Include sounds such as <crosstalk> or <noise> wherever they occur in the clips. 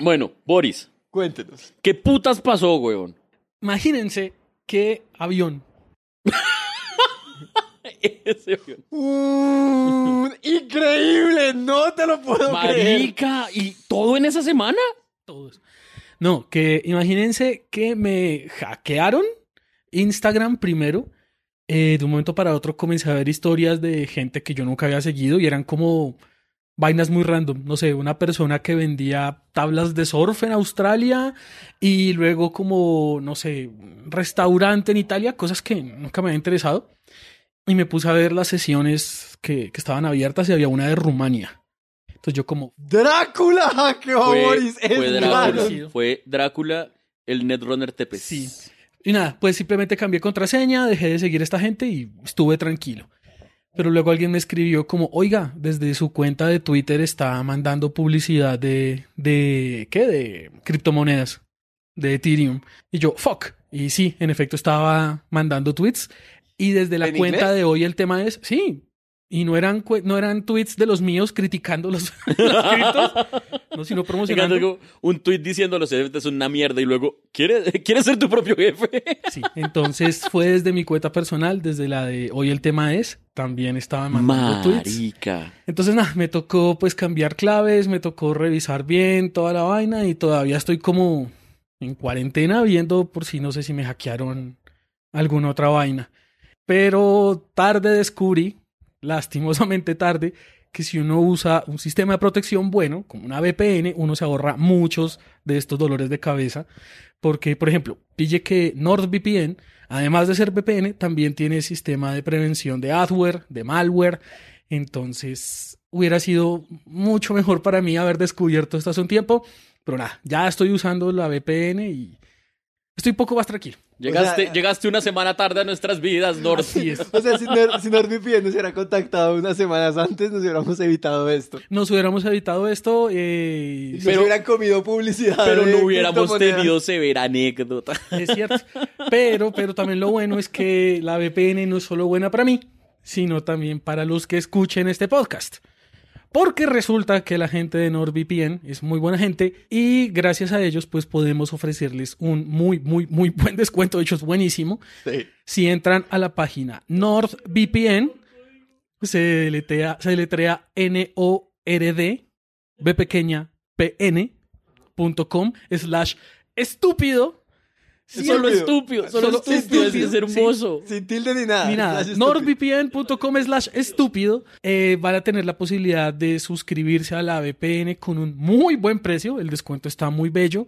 Bueno, Boris, Cuéntenos. ¿qué putas pasó, weón? Imagínense qué avión. <laughs> Ese avión. Mm, increíble, no te lo puedo creer. Marica, ¿y todo en esa semana? Todos. No, que imagínense que me hackearon Instagram primero. Eh, de un momento para otro comencé a ver historias de gente que yo nunca había seguido y eran como vainas muy random. No sé, una persona que vendía tablas de surf en Australia y luego como, no sé, restaurante en Italia, cosas que nunca me había interesado. Y me puse a ver las sesiones que, que estaban abiertas y había una de Rumania. Entonces yo como, Drácula <laughs> hackeó a Fue, fue. Drácula, fue Drácula, el Netrunner TP. Sí. Y nada, pues simplemente cambié contraseña, dejé de seguir a esta gente y estuve tranquilo. Pero luego alguien me escribió como, oiga, desde su cuenta de Twitter está mandando publicidad de, de, ¿qué? De criptomonedas, de Ethereum. Y yo, fuck. Y sí, en efecto estaba mandando tweets. Y desde la ¿En cuenta inglés? de hoy el tema es, sí. Y no eran, no eran tweets de los míos criticando los, <laughs> los criptos, no, sino promocionando. un tweet diciendo los CFT es una mierda y luego, ¿quieres, ¿quieres ser tu propio jefe? <laughs> Sí, entonces fue desde mi cuenta personal, desde la de hoy el tema es, también estaba mandando tweets. Marica. Entonces nada, me tocó pues cambiar claves, me tocó revisar bien toda la vaina y todavía estoy como en cuarentena viendo por si no sé si me hackearon alguna otra vaina. Pero tarde descubrí, lastimosamente tarde, que si uno usa un sistema de protección bueno, como una VPN, uno se ahorra muchos de estos dolores de cabeza. Porque, por ejemplo, pille que NordVPN, además de ser VPN, también tiene sistema de prevención de adware, de malware. Entonces, hubiera sido mucho mejor para mí haber descubierto esto hace un tiempo. Pero nada, ya estoy usando la VPN y estoy un poco más tranquilo. Llegaste, O sea- llegaste una semana tarde a nuestras vidas, <laughs> es. O sea, si, Nor- si nos hubiera contactado unas semanas antes, nos hubiéramos evitado esto. Nos hubiéramos evitado esto. eh, Nos Pero- hubieran comido publicidad. Pero no hubiéramos tenido severa anécdota. Es cierto. Pero, pero también lo bueno es que la VPN no es solo buena para mí, sino también para los que escuchen este podcast. Porque resulta que la gente de NordVPN es muy buena gente y gracias a ellos pues podemos ofrecerles un muy, muy, muy <laughs> buen descuento. De hecho es buenísimo. Sí. Si entran a la página NordVPN, se deletrea, se deletrea N-O-R-D, B pequeña, P-N.com, slash estúpido. Solo Estúpido. solo estúpido, estúpido, es hermoso. Sin tilde ni nada. Ni. <laughs> NordVPN.com slash estúpido. eh, van a tener la posibilidad de suscribirse a la VPN con un muy buen precio. El descuento está muy bello.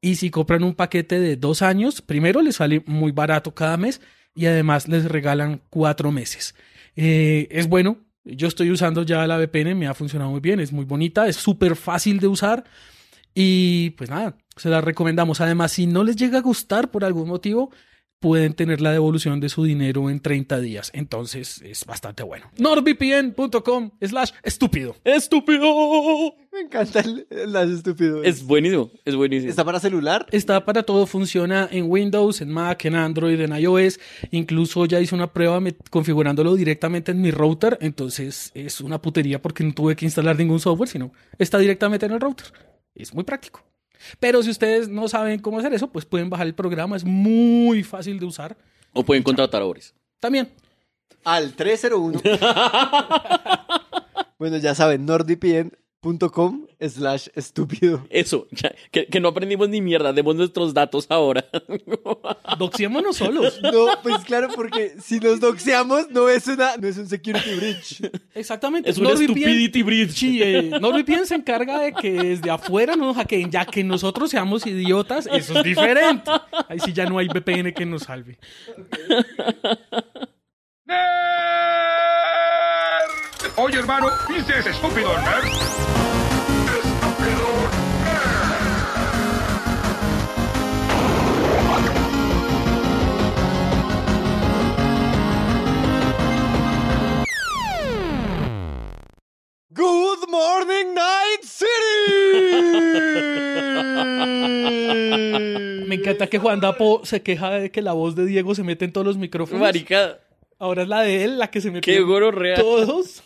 Y si compran un paquete de dos años, primero les sale muy barato cada mes y además les regalan cuatro meses. Eh, es bueno. Yo estoy usando ya la VPN, me ha funcionado muy bien, es muy bonita, es súper fácil de usar. Y pues nada, se la recomendamos. Además, si no les llega a gustar por algún motivo, pueden tener la devolución de su dinero en 30 días. Entonces es bastante bueno. NordVPN.com slash estúpido. ¡Estúpido! Me encanta el, el slash estúpido. Es buenísimo, es buenísimo. ¿Está para celular? Está para todo, funciona en Windows, en Mac, en Android, en iOS. Incluso ya hice una prueba configurándolo directamente en mi router. Entonces es una putería porque no tuve que instalar ningún software, sino está directamente en el router. Es muy práctico. Pero si ustedes no saben cómo hacer eso, pues pueden bajar el programa. Es muy fácil de usar. O pueden contratar a Boris. También. Al 301. <laughs> bueno, ya saben, NordVPN estupidonerd.com slash estúpido. Eso, ya, que, que no aprendimos ni mierda, demos nuestros datos ahora. <laughs> Doxiémonos solos. No, pues claro, porque si nos doxeamos no es una, no es un security breach. Exactamente. Es un stupidity bridge. Sí, eh, NordVPN se encarga de que desde afuera no nos hackeen, ya que nosotros seamos idiotas, eso es diferente. Ahí sí ya no hay VPN que nos salve. <laughs> Oye, hermano, ¿viste ese estúpido nerd? Estúpido Good morning, Night City. <laughs> Me encanta que Juan Dapo se queja de que la voz de Diego se mete en todos los micrófonos. Marica, Ahora es la de él la que se mete qué en gororrea. todos.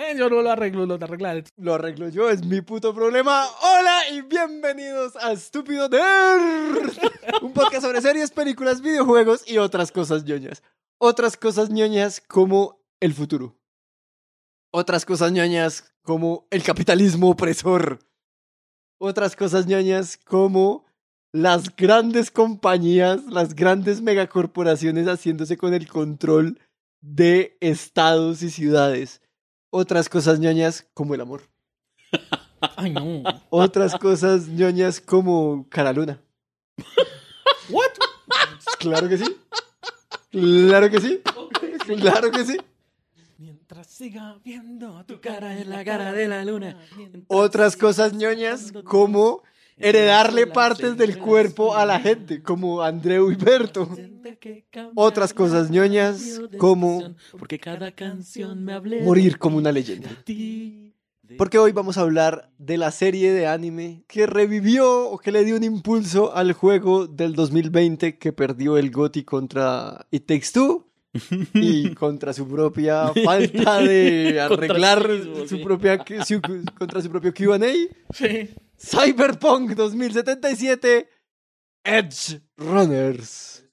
Eh, yo no lo arreglo, lo arregla él. Lo arreglo yo, es mi puto problema. Hola y bienvenidos a Estúpido Nerd. <laughs> Un podcast sobre series, películas, videojuegos y otras cosas ñoñas. Otras cosas ñoñas como el futuro. Otras cosas ñoñas como el capitalismo opresor. Otras cosas ñoñas como las grandes compañías, las grandes megacorporaciones haciéndose con el control de estados y ciudades. Otras cosas ñoñas como el amor. <laughs> Ay, no. Otras cosas ñoñas como Cara Luna. <laughs> ¿What? Claro que sí. Claro que sí. Claro que sí. Mientras siga viendo tu cara en la cara de la luna. Otras cosas ñoñas como heredarle partes del cuerpo a la gente, como Andreu y Berto. Otras cosas ñoñas como morir como una leyenda. Porque hoy vamos a hablar de la serie de anime que revivió o que le dio un impulso al juego del 2020 que perdió el GOTY contra It Takes Two <laughs> y contra su propia falta de <laughs> arreglar mismo, su propia su- contra su propio Q&A. Sí. Cyberpunk 2077 Edge Runners.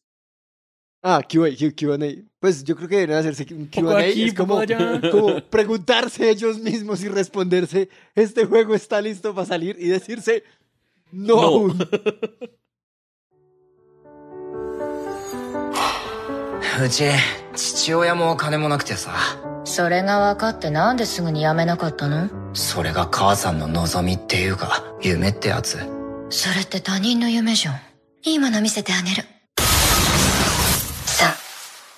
Ah, QA, Q- Q&A. Pues yo creo que deberían hacerse un Q&A. aquí, Es como, <laughs> como preguntarse ellos mismos y responderse, este juego está listo para salir y decirse, no, No. aún. <laughs> それが母さんの望みっていうか夢ってやつそれって他人の夢じゃん。いいもの見せてあげる。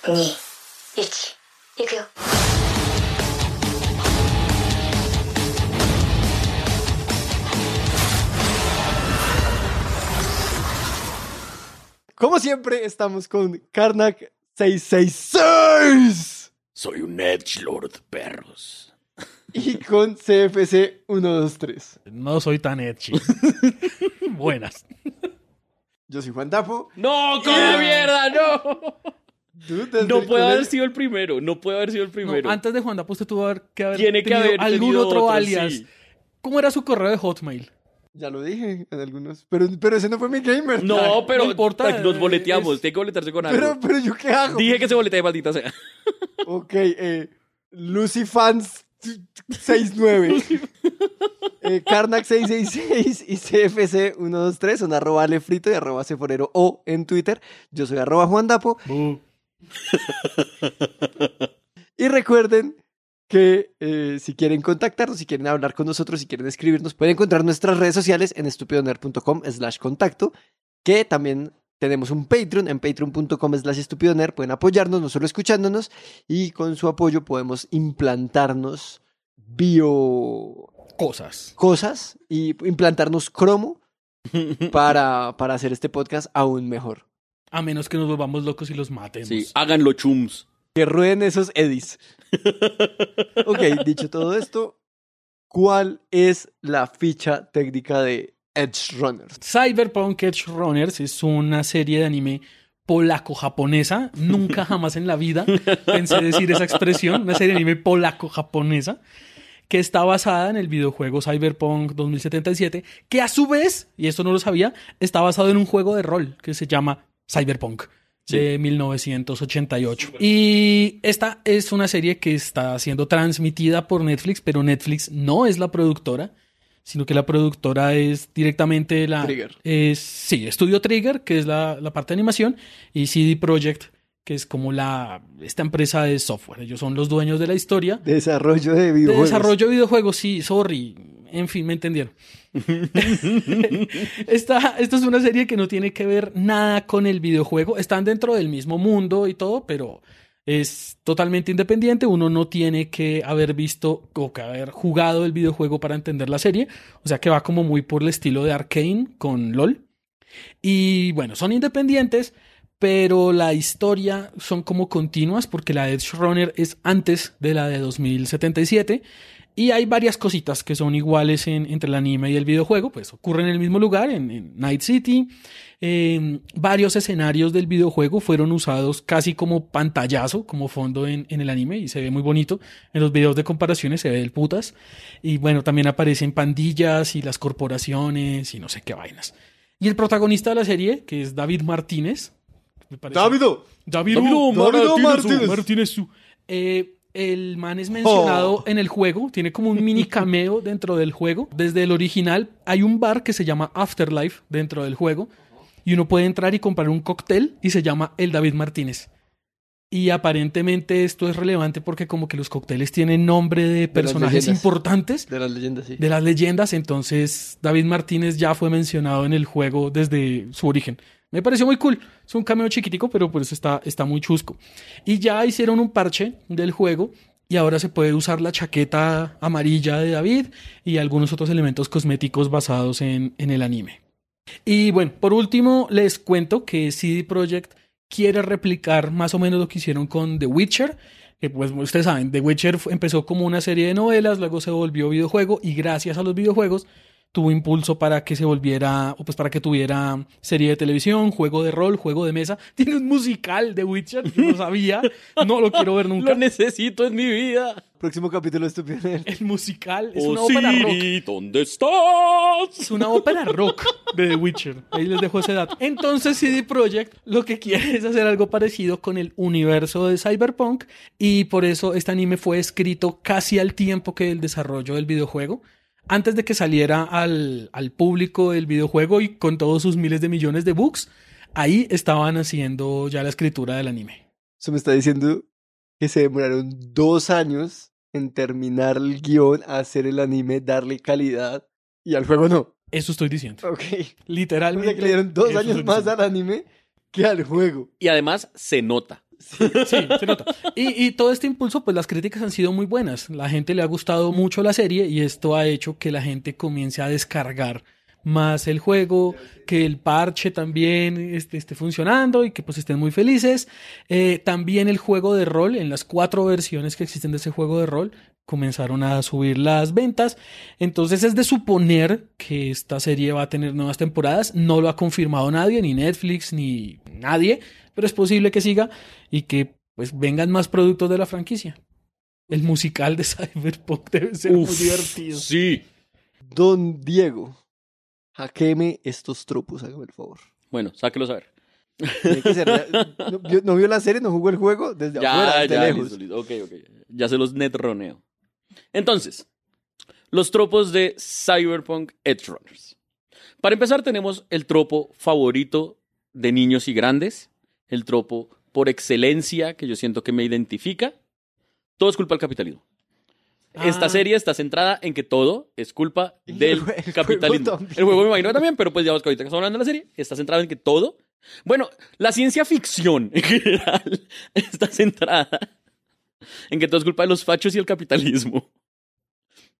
3、2、1、いくよ。Como siempre, estamos con Karnak 666 Soy un Edge Lord, perros. Y con CFC 123. No soy tan edgy. <laughs> Buenas. Yo soy Juan Tapo. ¡No, como mierda, no! No puede haber sido el primero, no puede haber sido el No, primero. antes de Juan Dapo, usted tuvo que haber Tiene que haber algún otro, otro, alias. sí. ¿Cómo era su correo de Hotmail? Ya lo dije en algunos. Pero, pero ese no fue mi gamer. No, pero no importa, nos eh, boleteamos, es- tiene que boletearse con algo. Pero, pero yo qué hago. Dije que se boletea, maldita sea. Ok, eh, LucyFans 69. eh, Karnak 666 y CFC 123 son arroba alefrito y arroba ceforero o en Twitter. Yo soy arroba Juan Dapo. Y recuerden que eh, si quieren contactarnos, si quieren hablar con nosotros, si quieren escribirnos, pueden encontrar nuestras redes sociales en estupidonerd.com slash contacto, que también tenemos un Patreon en patreon.com slash estupidonerd, pueden apoyarnos, no solo escuchándonos, y con su apoyo podemos implantarnos bio Cosas. cosas y implantarnos cromo <laughs> para, para hacer este podcast aún mejor. A menos que nos volvamos locos y los matemos. Sí, háganlo chums. Que rueden esos edis. <laughs> ok, dicho todo esto, ¿cuál es la ficha técnica de Edge Runners? Cyberpunk Edge Runners es una serie de anime polaco-japonesa. Nunca <laughs> jamás en la vida pensé decir esa expresión. Una serie de anime polaco-japonesa que está basada en el videojuego Cyberpunk 2077, que a su vez, y esto no lo sabía, está basado en un juego de rol que se llama Cyberpunk de 1988. Y esta es una serie que está siendo transmitida por Netflix, pero Netflix no es la productora. Sino que la productora es directamente la... Trigger. Es, sí, Estudio Trigger, que es la, la parte de animación, y CD Projekt, que es como la esta empresa de software. Ellos son los dueños de la historia. Desarrollo de De videojuegos. desarrollo de videojuegos, sí, sorry. En fin, me entendieron. <laughs> esta, esta es una serie que no tiene que ver nada con el videojuego. Están dentro del mismo mundo y todo, pero es totalmente independiente. Uno no tiene que haber visto o que haber jugado el videojuego para entender la serie. O sea que va como muy por el estilo de Arkane con LOL. Y bueno, son independientes, pero la historia son como continuas porque la de Edge Runner es antes de la de 2077. Y hay varias cositas que son iguales en- entre el anime y el videojuego, pues ocurren en el mismo lugar, en, en Night City. Eh, varios escenarios del videojuego fueron usados casi como pantallazo, como fondo en, en el anime, y se ve muy bonito. En los videos de comparaciones se ve el putas. Y bueno, también aparecen pandillas y las corporaciones y no sé qué vainas. Y el protagonista de la serie, que es David Martínez. me parece- ¡Dávido! David Davido Martínez. Martínez. Martínez. Eh, el man es mencionado Oh. en el juego, tiene como un mini cameo <laughs> dentro del juego. Desde el original hay un bar que se llama Afterlife dentro del juego y uno puede entrar y comprar un cóctel y se llama el David Martínez. Y aparentemente esto es relevante porque como que los cócteles tienen nombre de personajes importantes De las leyendas, sí. de las leyendas, entonces David Martínez ya fue mencionado en el juego desde su origen. Me pareció muy cool. Es un cameo chiquitico, pero pues está, está muy chusco. Y ya hicieron un parche del juego y ahora se puede usar la chaqueta amarilla de David y algunos otros elementos cosméticos basados en, en el anime. Y bueno, por último les cuento que CD Projekt quiere replicar más o menos lo que hicieron con The Witcher. Que pues ustedes saben, The Witcher empezó como una serie de novelas, luego se volvió videojuego y gracias a los videojuegos tuvo impulso para que se volviera, o pues para que tuviera serie de televisión, juego de rol, juego de mesa. <laughs> Tiene un musical de Witcher, yo no sabía, no lo quiero ver <laughs> nunca. Lo necesito en mi vida. Próximo capítulo de Estúpido Nerd. El musical es Oh, una ópera rock. Siri, ¿dónde estás? Es una ópera rock de The Witcher. Ahí les dejo ese dato. Entonces CD Projekt lo que quiere es hacer algo parecido con el universo de Cyberpunk y por eso este anime fue escrito casi al tiempo que el desarrollo del videojuego. Antes de que saliera al, al público el videojuego y con todos sus miles de millones de bugs, ahí estaban haciendo ya la escritura del anime. Eso me está diciendo que se demoraron dos años en terminar el guion, hacer el anime, darle calidad y al juego no. Eso estoy diciendo. Ok. O Literalmente. sea que le dieron dos años más diciendo. al anime que al juego. Y además se nota. Sí, nota. Y, y todo este impulso, pues las críticas han sido muy buenas. La gente le ha gustado mucho la serie y esto ha hecho que la gente comience a descargar más el juego, que el parche también esté, esté funcionando y que pues estén muy felices. Eh, también el juego de rol, en las cuatro versiones que existen de ese juego de rol, comenzaron a subir las ventas. Entonces es de suponer que esta serie va a tener nuevas temporadas. No lo ha confirmado nadie, ni Netflix, ni nadie, pero es posible que siga y que pues vengan más productos de la franquicia. El musical de <laughs> Cyberpunk debe ser muy Uf, divertido. Sí. Don Diego, hackeme estos tropos, hágame el favor. Bueno, sáquelos a ver. ¿No, <laughs> vio- no vio la serie? ¿No jugó el juego? Desde afuera, Ya, desde ya, lejos. listo, listo. Ok, ok. Ya se los netroneo. Entonces, los tropos de Cyberpunk Edge Runners. Para empezar, tenemos el tropo favorito de niños y grandes, el tropo por excelencia que yo siento que me identifica. Todo es culpa del capitalismo. Esta Ah. serie está centrada en que todo es culpa <laughs> el del el juego capitalismo. también. El juego me imagino también, pero pues ya vos que ahorita que estamos hablando de la serie, está centrado en que todo. Bueno, la ciencia ficción en <laughs> general está centrada en que todo es culpa de los fachos y el capitalismo.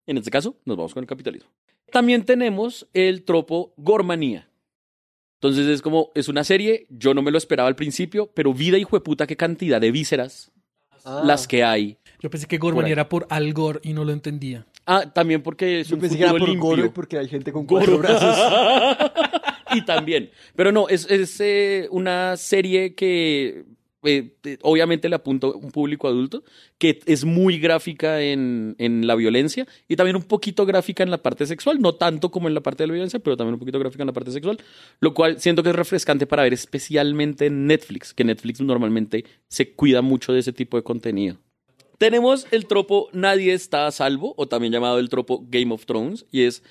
En este caso, nos vamos con el capitalismo. También tenemos el tropo gormanía. Entonces es como, es una serie, yo no me lo esperaba al principio, pero vida hijo de puta, qué cantidad de vísceras Ah, las que hay. Yo pensé que Gorman Por era por Al Gore y no lo entendía. Ah, también porque es Yo un pensé que era por limpio. Goro y porque hay gente con cuatro brazos. <laughs> y también. Pero no, es, es, eh, una serie que eh, eh, obviamente le apunta a un público adulto, que es muy gráfica en, en la violencia y también un poquito gráfica en la parte sexual, no tanto como en la parte de la violencia, pero también un poquito gráfica en la parte sexual, lo cual siento que es refrescante para ver especialmente en Netflix, que Netflix normalmente se cuida mucho de ese tipo de contenido. Tenemos el tropo Nadie está a salvo, o también llamado el tropo Game of Thrones, y es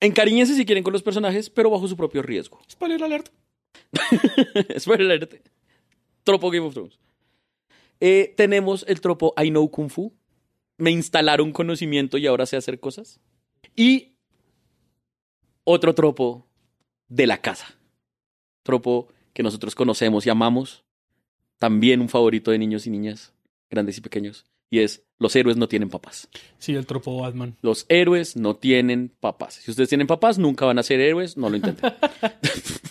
Encariñense si quieren con los personajes, pero bajo su propio riesgo. Spoiler alert. <laughs> Spoiler alert. Tropo Game of Thrones. Eh, tenemos el tropo I know Kung Fu. Me instalaron conocimiento y ahora sé hacer cosas. Y otro tropo de la casa. Tropo que nosotros conocemos y amamos. También un favorito de niños y niñas, grandes y pequeños. Y es, los héroes no tienen papás. Sí, el tropo Batman. Los héroes no tienen papás. Si ustedes tienen papás, nunca van a ser héroes, no lo intenten.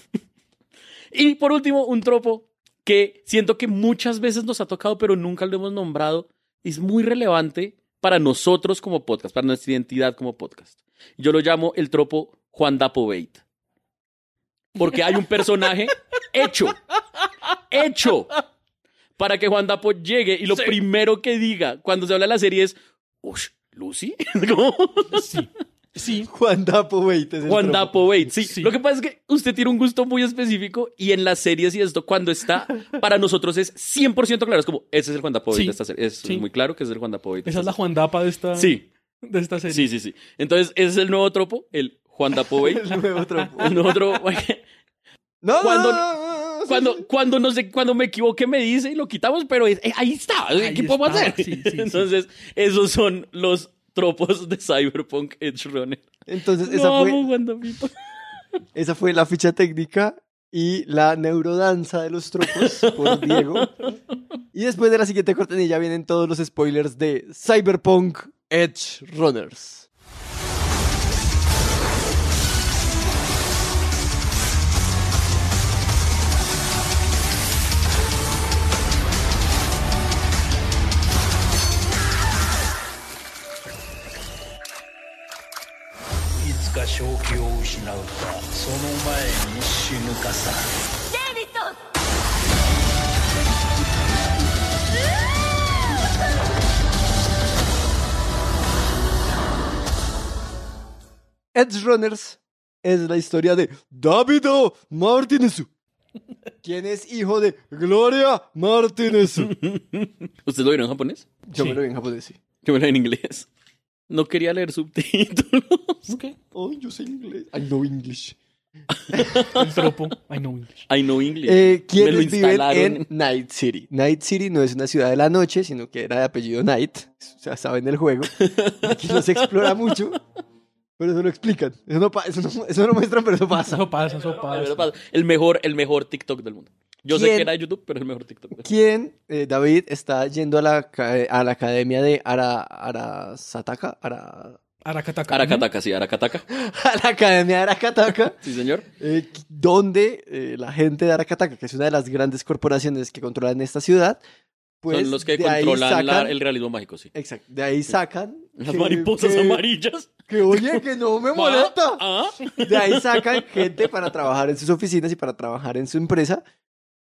<laughs> y por último, un tropo que siento que muchas veces nos ha tocado, pero nunca lo hemos nombrado. Es muy relevante para nosotros como podcast, para nuestra identidad como podcast. Yo lo llamo el tropo Juan Dapo Bait. Porque hay un personaje <laughs> hecho, hecho, para que Juan Dapo llegue y lo primero que diga cuando se habla de la serie es, Ush, ¿Lucy? <laughs> ¿Cómo? Sí. Sí. <laughs> Juan Dapo es el Juan tropo. Dapo Bait. Sí. Sí. Lo que pasa es que usted tiene un gusto muy específico y en las series y esto, cuando está, <laughs> para nosotros es 100% claro. Es como, ese es el Juan Dapo Bait Sí. de esta serie. Es Sí. muy claro que es el Juan Dapo Bait. de Esa es la Juan Dapa de esta, serie. de esta serie. Sí, sí, sí, sí. Entonces, ese es el nuevo tropo, el Juan Dapo Bait. <laughs> El nuevo tropo. el nuevo tropo. No, Cuando- no, no, Cuando, sí, cuando, no sé, cuando me equivoqué me dice y lo quitamos, pero es- eh, ahí está. Ahí ¿Qué podemos está, hacer? sí, sí, sí. Entonces, esos son los tropos de Cyberpunk Edge Runner. Entonces, No esa amo fue, <laughs> esa fue la ficha técnica y la neurodanza de los tropos por <laughs> Diego. Y después de la siguiente cortinilla vienen todos los spoilers de Cyberpunk Edge Runners. いつか正気を失うかその前に死ぬかさ Edge Runners es la historia de Davido Martinez, quien es hijo de Gloria Martinez. <laughs> ¿Usted lo vieron en japonés? Yo me Sí. lo vi en japonés, sí. Yo me lo vi en inglés. No quería leer subtítulos. Ok. Ay, yo sé inglés. I know English. <laughs> El tropo. I know English. I know English. Eh, Me lo ¿Quiénes viven instalaron. en Night City? Night City no es una ciudad de la noche, sino que era de apellido Night. O sea, saben el juego. Aquí no se explora mucho, pero eso lo explican. Eso no, pa- eso no, eso no lo muestran, pero eso pasa. Eso pasa, eso pasa. El mejor, el mejor TikTok del mundo. Yo sé ¿Quién? que era de YouTube, pero es el mejor TikTok. ¿Quién, eh, David, está yendo a la, ca- a la academia de Ara, Arasataka? Ara, Aracataca. Aracataca, sí, Aracataca. <laughs> a la academia de Arakataka, Sí, señor. eh, donde eh, la gente de Arakataka, que es una de las grandes corporaciones que controlan esta ciudad, pues Son los que controlan la- el realismo mágico, sí. Exacto, de ahí sacan Las que- mariposas que- amarillas. Que oye, que no me <laughs> molesta. Ah, De ahí sacan gente para trabajar en sus oficinas y para trabajar en su empresa,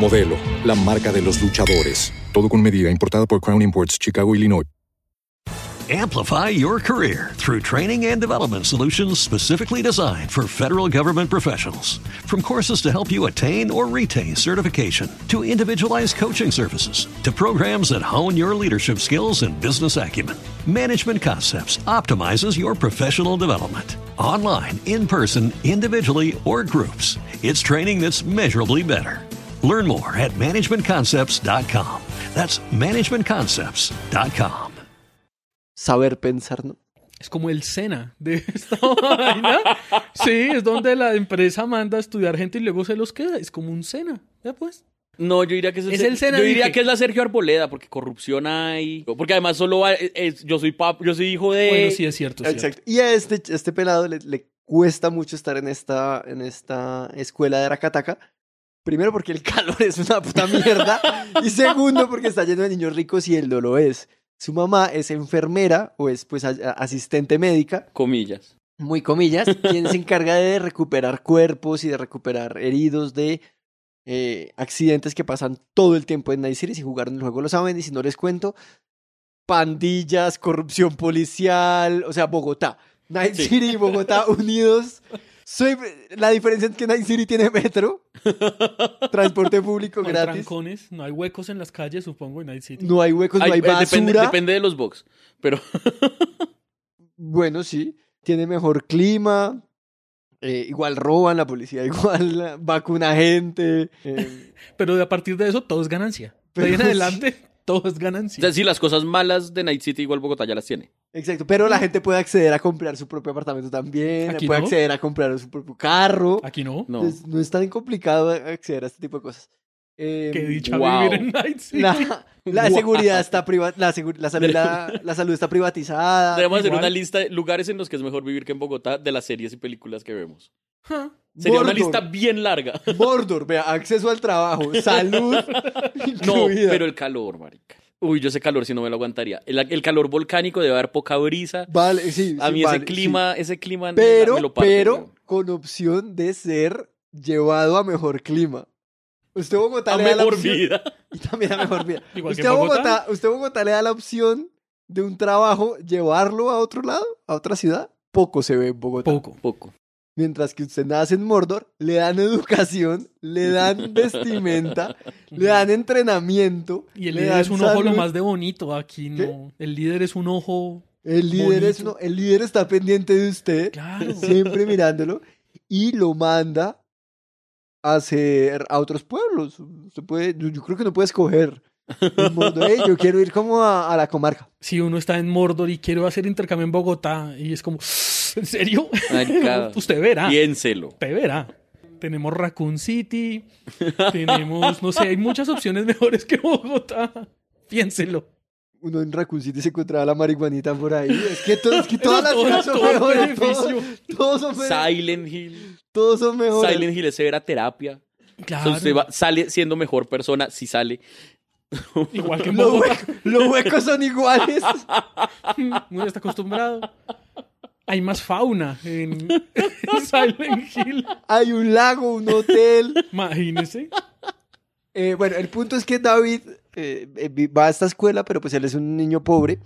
Modelo, la marca de los luchadores. Todo con medida, importada por Crown Imports, Chicago, Illinois. Amplify your career through training and development solutions specifically designed for federal government professionals. From courses to help you attain or retain certification, to individualized coaching services, to programs that hone your leadership skills and business acumen, Management Concepts optimizes your professional development. Online, in person, individually, or groups, it's training that's measurably better. Learn more at managementconcepts.com. That's managementconcepts.com. saber pensar, ¿no? Es como el SENA de esta <laughs> vaina. Sí, es donde la empresa manda a estudiar gente y luego se los queda. Es como un SENA. Ya pues. No, yo diría que es el, Es el Sena, Yo diría dije. que es la Sergio Arboleda, porque corrupción hay. Porque además solo va- es- es- yo soy pap, yo soy hijo de. Bueno, sí, es cierto. es cierto. Exacto. Y a este, este pelado le, le cuesta mucho estar en esta, en esta escuela de Arakataka. Primero porque el calor es una puta mierda. y segundo porque está lleno de niños ricos y él no lo es. Su mamá es enfermera o es pues asistente médica. Comillas. muy comillas, quien se encarga de recuperar cuerpos y de recuperar heridos de eh, accidentes que pasan todo el tiempo en Night City. Si jugaron el juego lo saben y si no les cuento, pandillas, corrupción policial, o sea, Bogotá. Night Sí. City y Bogotá unidos. Soy, la diferencia es que Night City tiene metro, <laughs> transporte público No hay gratis. trancones, no hay huecos en las calles, supongo, en Night City. No hay huecos, no Ay, hay eh, basura. depende, depende de los box. Pero <laughs> Bueno, sí, tiene mejor clima. eh, igual roban la policía, <laughs> igual vacuna gente. eh, Pero de a partir de eso, todo es ganancia. De Pero ahí en adelante, todo es o ganancia. sea, sí, las cosas malas de Night City igual Bogotá ya las tiene. exacto, pero la gente puede acceder a comprar su propio apartamento también, Aquí puede no. acceder a comprar su propio carro. Aquí no. No. Es- no es tan complicado acceder a este tipo de cosas. Eh, Qué dicha wow. vivir en Night City. la, la Wow. seguridad está priva- la, segu- la salud, la, <laughs> la salud está privatizada. Debemos hacer una lista de lugares en los que es mejor vivir que en Bogotá de las series y películas que vemos. Sería una lista bien larga. Mordor, vea, acceso al trabajo, <laughs> salud. No, pero el calor, marica. Uy, yo ese calor si no me lo aguantaría. El, el calor volcánico debe haber poca brisa. Vale, sí. A sí, mí vale, ese sí. clima, ese clima me- Pero, me lo parte, pero con opción de ser llevado a mejor clima. Usted a Bogotá a le da la opción- vida. <laughs> Y también a mejor vida. <laughs> Igual que usted, a Bogotá. Bogotá, usted Bogotá le da la opción de un trabajo, llevarlo a otro lado, a otra ciudad. Poco se ve en Bogotá. Poco. Poco. Mientras que usted nace en Mordor, le dan educación, le dan <laughs> vestimenta, le dan entrenamiento. Y el le líder dan es un ojo lo salud. más de bonito. Aquí no. El líder es un ojo. El líder, es bonito. uno- el líder está pendiente de usted. Claro. siempre mirándolo y lo manda hacer a otros pueblos. Usted puede, yo, yo creo que no puede escoger. "Ey, yo quiero ir como a, a la comarca. Si uno está en Mordor y quiere hacer intercambio en Bogotá y es como, ¿en serio? Marica, <laughs> Usted verá. Piénselo. Usted verá. Tenemos Raccoon City, tenemos, no sé, hay muchas opciones mejores que Bogotá. Piénselo. Uno en Raccoon City se encontraba la marihuanita por ahí. Es que, to- es que todas las Todo- ciudades son todo mejores. Todos, son mejores. Silent Hill. Todos son mejores. Silent Hill es severa terapia. O Claro. sea, usted va- sale siendo mejor persona si sale. <laughs> Igual que en Los, huecos son iguales. <laughs> Uno está acostumbrado. Hay más fauna en, en <laughs> Silent Hill. Hay un lago, un hotel. Imagínese. Eh, bueno, el punto es que David eh, eh, va a esta escuela, pero pues él es un niño pobre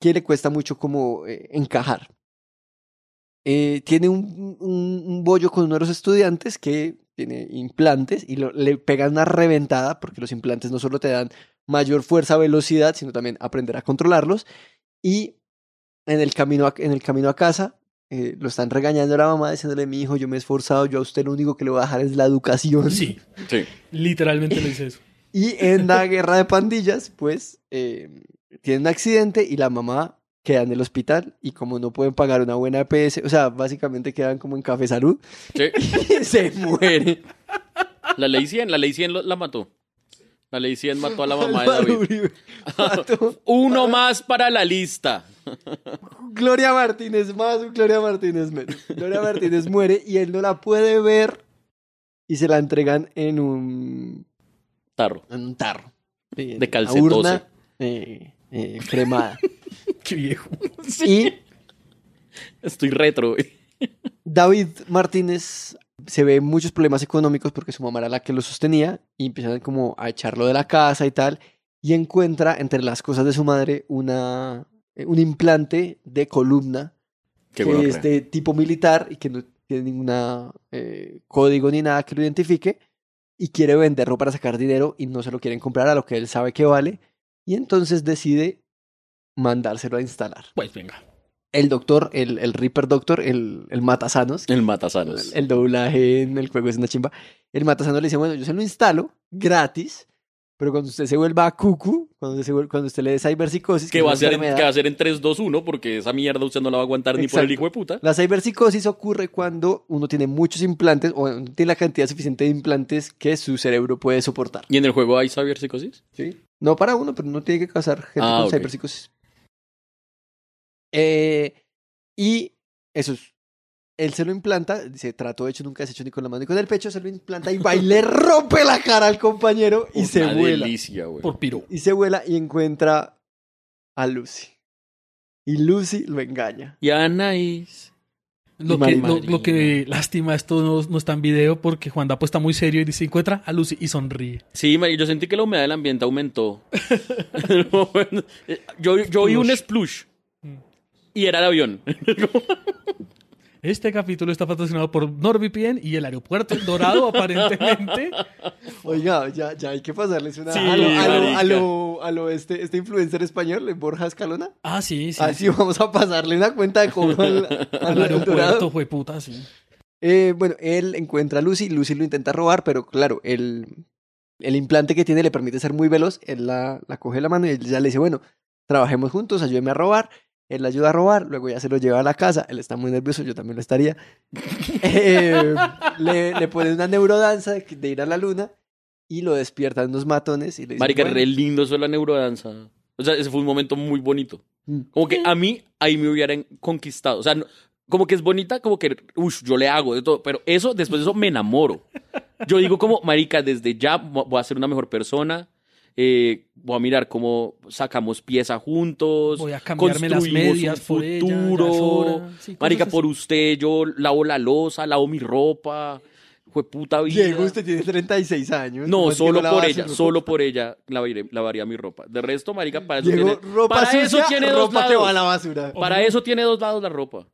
que le cuesta mucho como eh, encajar. Eh, tiene un, un, un bollo con uno de los estudiantes que tiene implantes y lo- le pegan una reventada porque los implantes no solo te dan mayor fuerza, velocidad, sino también aprender a controlarlos. Y en el camino a, en el camino a casa eh, lo están regañando a la mamá diciéndole, mi hijo, yo me he esforzado, yo a usted lo único que le voy a dejar es la educación. Sí, Sí. <laughs> literalmente le dice eso. Y en la <laughs> guerra de pandillas, pues, eh, tiene un accidente y la mamá queda en el hospital y como no pueden pagar una buena EPS, o sea, básicamente quedan como en café salud Sí. <laughs> y se muere. La ley 100, la ley 100 lo- la mató. La ley 100 mató a la mamá de <laughs> David. Uribe mató. Uno más para la lista. Gloria Martínez más, Gloria Martínez menos. Gloria Martínez muere y él no la puede ver y se la entregan en un, Tarro. en un tarro. Sí, De calcetose. urna eh, eh, cremada. <laughs> Qué viejo. Y Estoy retro. güey. David Martínez se ve muchos problemas económicos porque su mamá era la que lo sostenía y empiezan como a echarlo de la casa y tal y encuentra entre las cosas de su madre una eh, un implante de columna Qué que es de tipo militar y que no tiene ningún código ni nada que lo identifique y quiere venderlo para sacar dinero y no se lo quieren comprar a lo que él sabe que vale y entonces decide mandárselo a instalar. Pues venga. El doctor, el, el Reaper Doctor, el, el Matasanos, El matasanos. el doblaje en el juego es una chimba. El Matasano le dice, bueno, yo se lo instalo gratis, pero cuando usted se vuelva a cucu, cuando, se vuel- cuando usted le dé ciberpsicosis, Que es va, a una ser en, enfermedad, que va a ser en 3, 2, 1, porque esa mierda usted no la va a aguantar ni por el hijo de puta. La ciberpsicosis ocurre cuando uno tiene muchos implantes o no tiene la cantidad suficiente de implantes que su cerebro puede soportar. ¿Y en el juego hay ciberpsicosis? ¿Sí? No para uno, pero uno tiene que casar gente Ah, con ok. ciberpsicosis. Eh, y eso es. Él se lo implanta, dice, trato hecho, nunca has hecho ni con la mano ni con el pecho, se lo implanta y va y le rompe la cara al compañero y se Una vuela. delicia, güey. Por piro. Y se vuela y encuentra a Lucy. Y Lucy lo engaña. Y Anaís. Lo que, lo, lo que lástima, esto no, no está en video porque Juan Dapo está muy serio y dice, encuentra a Lucy y sonríe. Sí, Mari, yo sentí que la humedad del ambiente aumentó. <laughs> <laughs> yo yo vi un splush. Y era el avión. <laughs> Este capítulo está patrocinado por NordVPN y el aeropuerto El Dorado, <laughs> aparentemente. Oiga, ya, ya hay que pasarles una. Sí, a lo, a lo, marica. a lo, a lo este, este influencer español, Borja Escalona. Ah, sí, sí. Así vamos a pasarle una cuenta de cobro al, <laughs> al Al aeropuerto, Dorado. fue puta, sí. Eh, bueno, él encuentra a Lucy, Lucy lo intenta robar, pero claro, el, el implante que tiene le permite ser muy veloz. Él la, la coge de la mano y él ya le dice, bueno, trabajemos juntos, ayúdeme a robar. Él la ayuda a robar, luego ya se lo lleva a la casa. Él está muy nervioso, yo también lo estaría. <laughs> Eh, le, le pone una neurodanza de, de ir a la luna y lo despiertan unos matones y le dicen, Marica, "Bueno". re lindo eso de la neurodanza. O sea, ese fue un momento muy bonito. Mm. Como que a mí, ahí me hubieran conquistado. O sea, no- como que es bonita, como que, uff, yo le hago de todo. Pero eso, después de eso, me enamoro. Yo digo como, marica, desde ya vo- voy a ser una mejor persona. Eh, voy a mirar cómo sacamos pieza juntos. Voy a cambiarme las construimos medias un por futuro. Sí, marica, por usted yo lavo la losa, lavo mi ropa. Fue puta vida. Diego, usted tiene 36 años. No, ¿cómo es que solo por ella, solo por ella lavaría, lavaría mi ropa. De resto, marica, para eso Diego, tiene, ropa para sucia, eso tiene dos ropa que va a la lados. basura. Para eso tiene dos lados la ropa.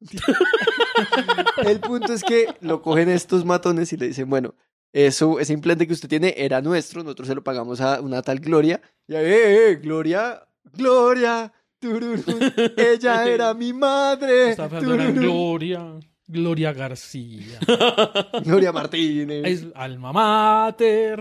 <laughs> El punto es que lo cogen estos matones y le dicen, bueno, eso, ese implante que usted tiene era nuestro, nosotros se lo pagamos a una tal Gloria. Y ahí, eh, eh, Gloria, Gloria, tururú, ella <laughs> era mi madre. Tururú. Gloria, Gloria García. <laughs> Gloria Martínez. Es alma mater.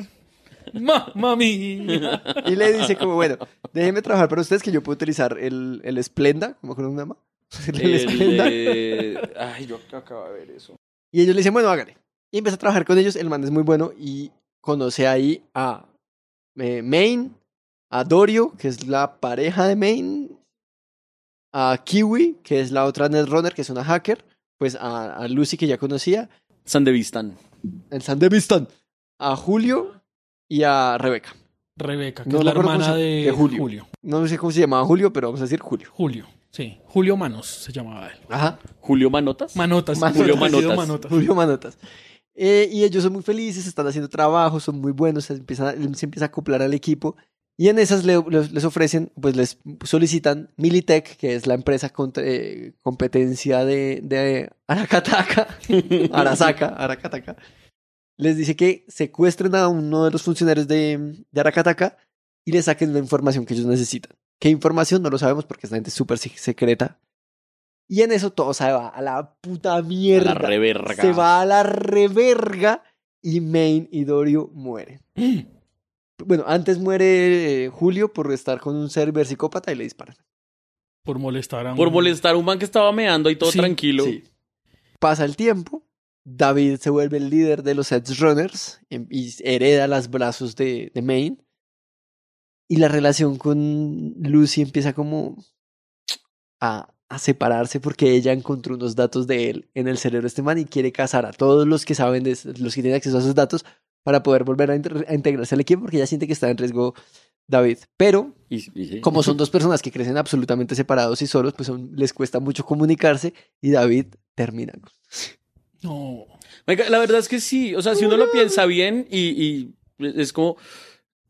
Mamma mía. Y le dice como, bueno, déjeme trabajar para ustedes que yo puedo utilizar el, el Splenda, ¿cómo se llama? <laughs> El, El, Splenda. eh, Ay, yo acabo de ver eso. Y ellos le dicen, bueno, hágale. Y empieza a trabajar con ellos. El man es muy bueno y conoce ahí a eh, Main, a Dorio, que es la pareja de Main, a Kiwi, que es la otra Netrunner, que es una hacker, pues a, a Lucy, que ya conocía, Sandevistan. el Sandevistan, a Julio y a Rebeca. Rebeca, que No es la hermana se- de, de Julio. Julio. No sé cómo se llamaba Julio, pero vamos a decir Julio. Julio, sí. Julio Manos se llamaba él. Ajá. Julio Manotas. Manotas. Manotas. Julio Julio Manotas. Julio Manotas. Eh, y ellos son muy felices, están haciendo trabajo, son muy buenos, se empieza, se empieza a acoplar al equipo. Y en esas le- les, ofrecen, pues les solicitan Militech, que es la empresa contra- eh, competencia de, de Aracataca, <laughs> Arasaka, Aracataca. Les dice que secuestren a uno de los funcionarios de, de Aracataca y le saquen la información que ellos necesitan. ¿Qué información? No lo sabemos porque esta gente es súper se- secreta. Y en eso todo se va a la puta A mierda. la reverga. Se va a la reverga y Main y Dorio mueren. <gasps> Bueno, antes muere eh, Julio por estar con un server psicópata y le disparan. Por molestar a un... Por molestar a un man que estaba meando y todo Sí, tranquilo. Sí. Pasa el tiempo, David se vuelve el líder de los Edge Runners y hereda los brazos de, de Main. Y la relación con Lucy empieza como a, a separarse porque ella encontró unos datos de él en el cerebro de este man y quiere casar a todos los que saben, de, los que tienen acceso a esos datos para poder volver a, a integrarse al equipo porque ella siente que está en riesgo David. Pero Y- y sí. como son dos personas que crecen absolutamente separados y solos, pues son- les cuesta mucho comunicarse y David termina. con- No. La verdad es que sí. O sea, si uno lo piensa bien y, y es como.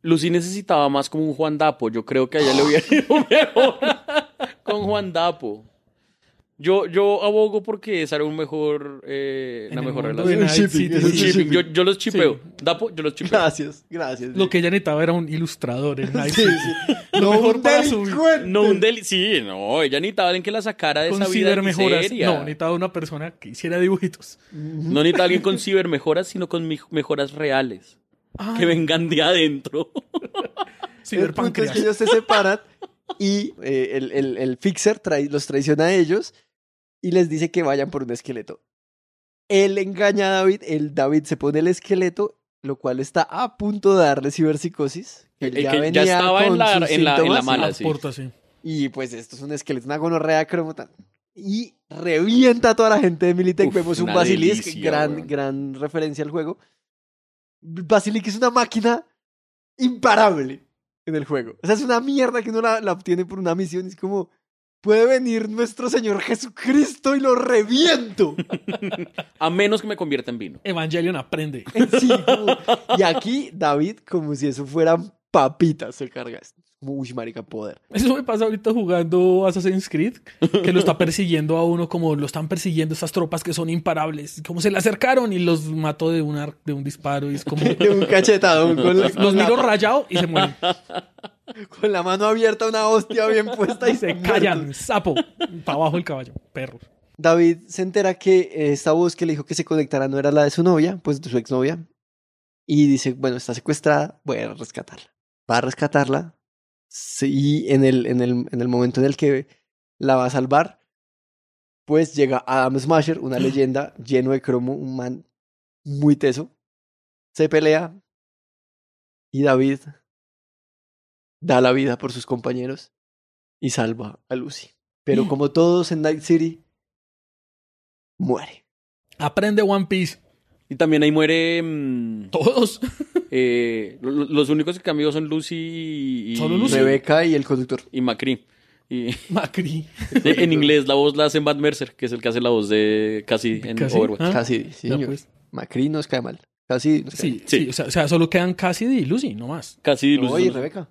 Lucy necesitaba más como un Juan Dapo. Yo creo que a ella le hubiera ido <laughs> mejor con Juan Dapo. Yo, yo abogo porque esa era un mejor, eh, el mejor relación. Night Shipping, shipping. Yo, yo los chipeo. Sí. Dapo, yo los chipeo. Gracias, gracias. Lo que ella necesitaba era un ilustrador en Night <laughs> Sí, City. sí. Lo No, mejor un para su. No, un deli... Sí, no, ella necesitaba alguien que la sacara de con esa vida miseria. No, necesitaba una persona que hiciera dibujitos. No necesitaba alguien con cibermejoras, sino con mejoras reales. Ah, Que vengan de adentro. El punto es que ellos se separan y eh, el, el, el fixer trai- los traiciona a ellos y les dice que vayan por un esqueleto. Él engaña a David, el David se pone el esqueleto, lo cual está a punto de darle ciberpsicosis. Él El que ya estaba en con la- sus en la- en la síntomas. mala. sí. Aporta, sí. Y pues esto es un esqueleto, una gonorrea cromota. Y revienta a toda la gente de Militech. Uf, Vemos un Basilisk, delicia, gran, gran referencia al juego. Basilisk es una máquina imparable en el juego. O sea, es una mierda que uno la, la obtiene por una misión. Es como, puede venir nuestro Señor Jesucristo y lo reviento. <laughs> A menos que me convierta en vino. Evangelion aprende. <laughs> Sí, como- y aquí David, como si eso fueran papitas, se carga esto. Como, uy, marica, poder. Eso me pasa ahorita jugando Assassin's Creed, que lo está <laughs> persiguiendo a uno como lo están persiguiendo estas tropas que son imparables. Como se le acercaron y los mató de un, de un disparo y es como... <laughs> De un cachetadón con la, Los miro rayado y se mueren. <laughs> con la mano abierta, una hostia bien puesta y se callan, sapo. Para abajo el caballo, perros. David se entera que esta voz que le dijo que se conectara no era la de su novia, pues de su exnovia. Y dice, bueno, está secuestrada, voy a rescatarla. Va a rescatarla. Sí, y en el, en el, en el momento en el que la va a salvar, pues llega Adam Smasher, una <laughs> leyenda lleno de cromo, un man muy teso. Se pelea. Y David da la vida por sus compañeros y salva a Lucy. Pero <laughs> como todos en Night City, muere. Aprende One Piece. Y también ahí muere. mm, Todos. <laughs> eh, lo- lo- los únicos que cambió son Lucy y. y- Solo Lucy. Rebeca y el conductor. Y Macri. Y <laughs> Macri. en inglés la voz la hace Matt Mercer, que es el que hace la voz de Casi en Casi, Overwatch. ¿ah? Casi, sí, No, señor. pues. Macri nos cae mal. Nos cae Sí, sí, o, sea, o sea, solo quedan Cassidy y Lucy, no más. Casi mal. Lucy. No, y Rebeca.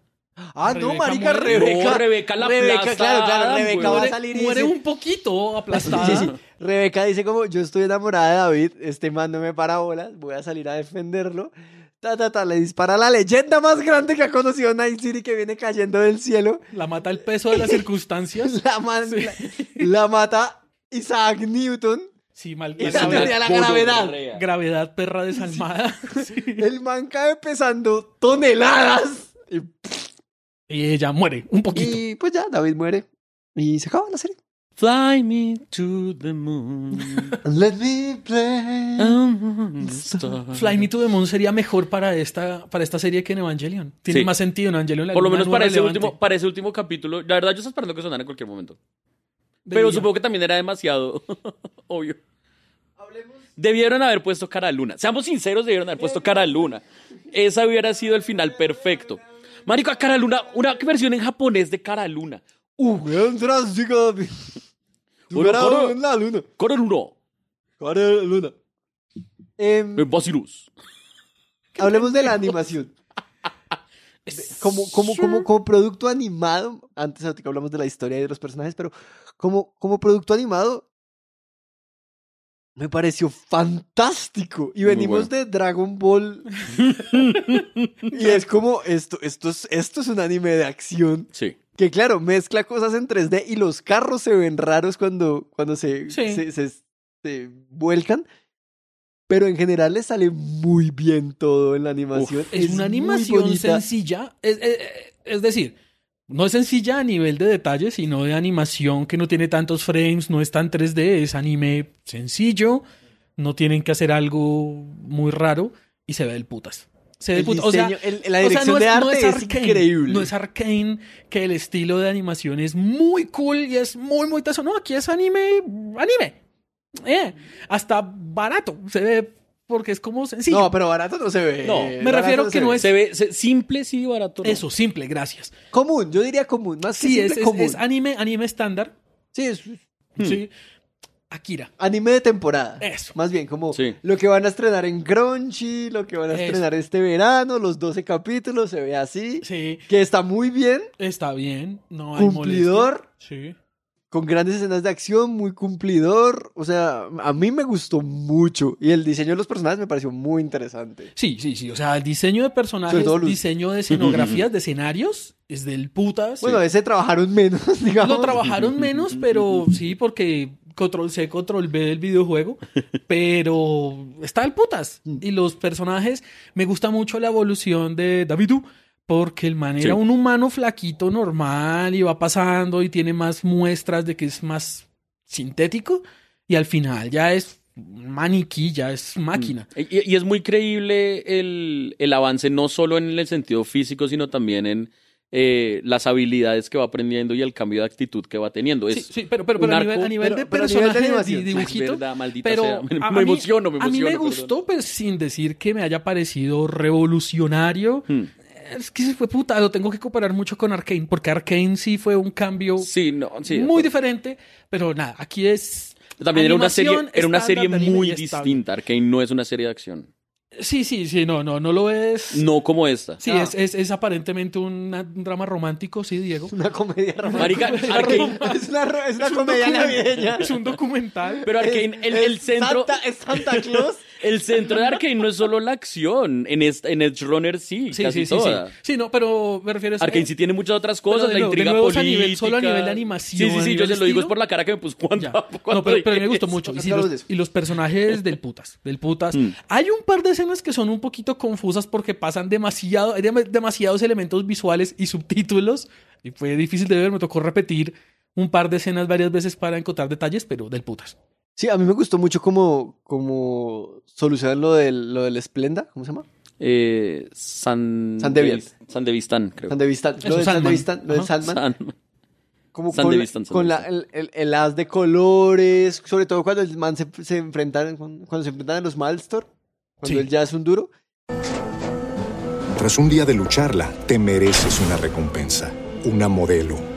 Ah, no, marica, muere. Rebeca. No, Rebeca la Rebeca, aplasta claro, claro, Rebeca güey. va a Muere, salir y muere dice- un poquito aplastada. <laughs> sí, sí. Rebeca dice como, yo estoy enamorada de David, este man no me para bolas, voy a salir a defenderlo. Ta, ta, ta, le dispara la leyenda más grande que ha conocido Night City que viene cayendo del cielo. La mata el peso de las <laughs> circunstancias. La, man- la, la mata Isaac Newton. Sí, mal. Y la esa teoría de la gravedad. Gravedad perra desalmada. <laughs> Sí. El man cae pesando toneladas. Y, Y ella muere un poquito. y, pues ya, David muere. Y se acaba la serie. Fly me to the moon. Let me play. Fly Me to the Moon sería mejor para esta, para esta serie que en Evangelion. Tiene Sí. más sentido en Evangelion. la Por lo menos no para es ese, relevante. último, para ese último capítulo. La verdad, yo estaba esperando que sonara en cualquier momento. Pero Debería. supongo que también era demasiado <laughs> obvio. Debieron haber puesto cara a luna. Seamos sinceros, debieron haber puesto cara a luna. Esa hubiera sido el final perfecto. Marico, a cara a luna, una versión en japonés de cara a luna. Uh, En la luna. cara a luna. Cara luna. Eh, Bacillus. <laughs> hablemos de la animación. <laughs> Como, como, como, como producto animado, antes ahorita hablamos de la historia y de los personajes, pero como, como producto animado, me pareció fantástico. Y venimos bueno. de Dragon Ball. <laughs> y es como, esto, esto, es, esto es un anime de acción. Sí. Que claro, mezcla cosas en 3D y los carros se ven raros cuando, cuando se, Sí. se, se- se vuelcan. Pero en general le sale muy bien todo en la animación. Es, una animación sencilla. Es, es- es decir, no es sencilla a nivel de detalle, sino de animación que no tiene tantos frames, no es tan 3D, es anime sencillo, no tienen que hacer algo muy raro y se ve del putas. Se ve El del putas. O sea, diseño, el- la o sea, dirección no de es- no arte es es, Arcane, increíble. No es arcane, que el estilo de animación es muy cool y es muy, muy teso. No, aquí es anime, anime. Eh, hasta barato se ve porque es como sencillo. No, pero barato no se ve. No, me Barato refiero se que no ve. es- Se ve se- simple, sí, barato. no. Eso, simple, gracias. Común, yo diría común. Más que Sí, simple, es, es- común. es anime, anime estándar. Sí, es Sí. Akira. anime de temporada. Eso. Más bien, como Sí. lo que van a estrenar en Crunchy, lo que van a Eso. estrenar este verano, los 12 capítulos, se ve así. Sí, Que está muy bien, está bien. No hay cumplidor, molestia. Sí. con grandes escenas de acción, muy cumplidor. O sea, a mí me gustó mucho. Y el diseño de los personajes me pareció muy interesante. Sí, sí, sí. O sea, el diseño de personajes, Luz. diseño de escenografías, <laughs> de escenarios, es del putas. Bueno, ese trabajaron menos, <laughs> digamos. Lo trabajaron menos, pero <laughs> sí, porque control C, control B del videojuego. <laughs> Pero está el putas. Mm. Y los personajes, me gusta mucho la evolución de Davidu. Porque el man era Sí. un humano flaquito normal y va pasando y tiene más muestras de que es más sintético. Y al final ya es maniquí, ya es máquina. Y, y es muy creíble el, el avance, no solo en el sentido físico, sino también en eh, las habilidades que va aprendiendo y el cambio de actitud que va teniendo. Sí, Es, sí, pero, pero, pero un a nivel, a nivel pero- de pero a nivel de personaje, de, dibujito, verdad, maldita pero sea. Me- a- me a mí- emociono, me A mí me emociono, gustó, pero sin decir que me haya parecido revolucionario. Hmm. Es que se fue puta, lo tengo que comparar mucho con Arkane, porque Arkane sí fue un cambio Sí, no, sí. muy diferente, pero nada, aquí es... También era una serie, era una serie de muy distinta. Arkane no es una serie de acción. Sí, sí, sí, no, no, no lo es. No como esta. Sí, es, es, es aparentemente una- un drama romántico, sí, Diego. Una comedia romántica. Marica, Arkane, <laughs> Es una, es una un comedia navideña. Es un documental. pero Arkane, el, el centro, Santa, es Santa Claus. El centro de Arkane no es solo la acción. En, esta, en Edge Runner sí, Sí, casi sí, sí, sí. toda. Sí, no, pero me refiero a Arkane sí tiene muchas otras cosas, Pero de la nuevo- de intriga es a nivel- solo a nivel de animación, Sí, sí, sí, yo se lo digo es por la cara que me puso cuando, Ya. <laughs> cuando No, pero, pero me gustó mucho. Y, los, de eso. y los personajes del putas, del putas. Mm. Hay un par de escenas que son un poquito confusas porque pasan demasiado, hay demasiados elementos visuales y subtítulos. Y fue difícil de ver, me tocó repetir un par de escenas varias veces para encontrar detalles, pero del putas. Sí, a mí me gustó mucho cómo, cómo solucionan lo del, lo del Splenda. ¿Cómo se llama? Eh, San... San Deviant. San Devistán, creo. San de Vistan. Eso, Lo del San de Sandman. Vistan, lo del. Sandman. San- Como San con, la- Vistan, San con de la- el, el, el haz de colores, sobre todo cuando el man se, se enfrentan, cuando se enfrentan a los Malstor, cuando Sí. él ya es un duro. Tras un día de lucharla, te mereces una recompensa, una modelo,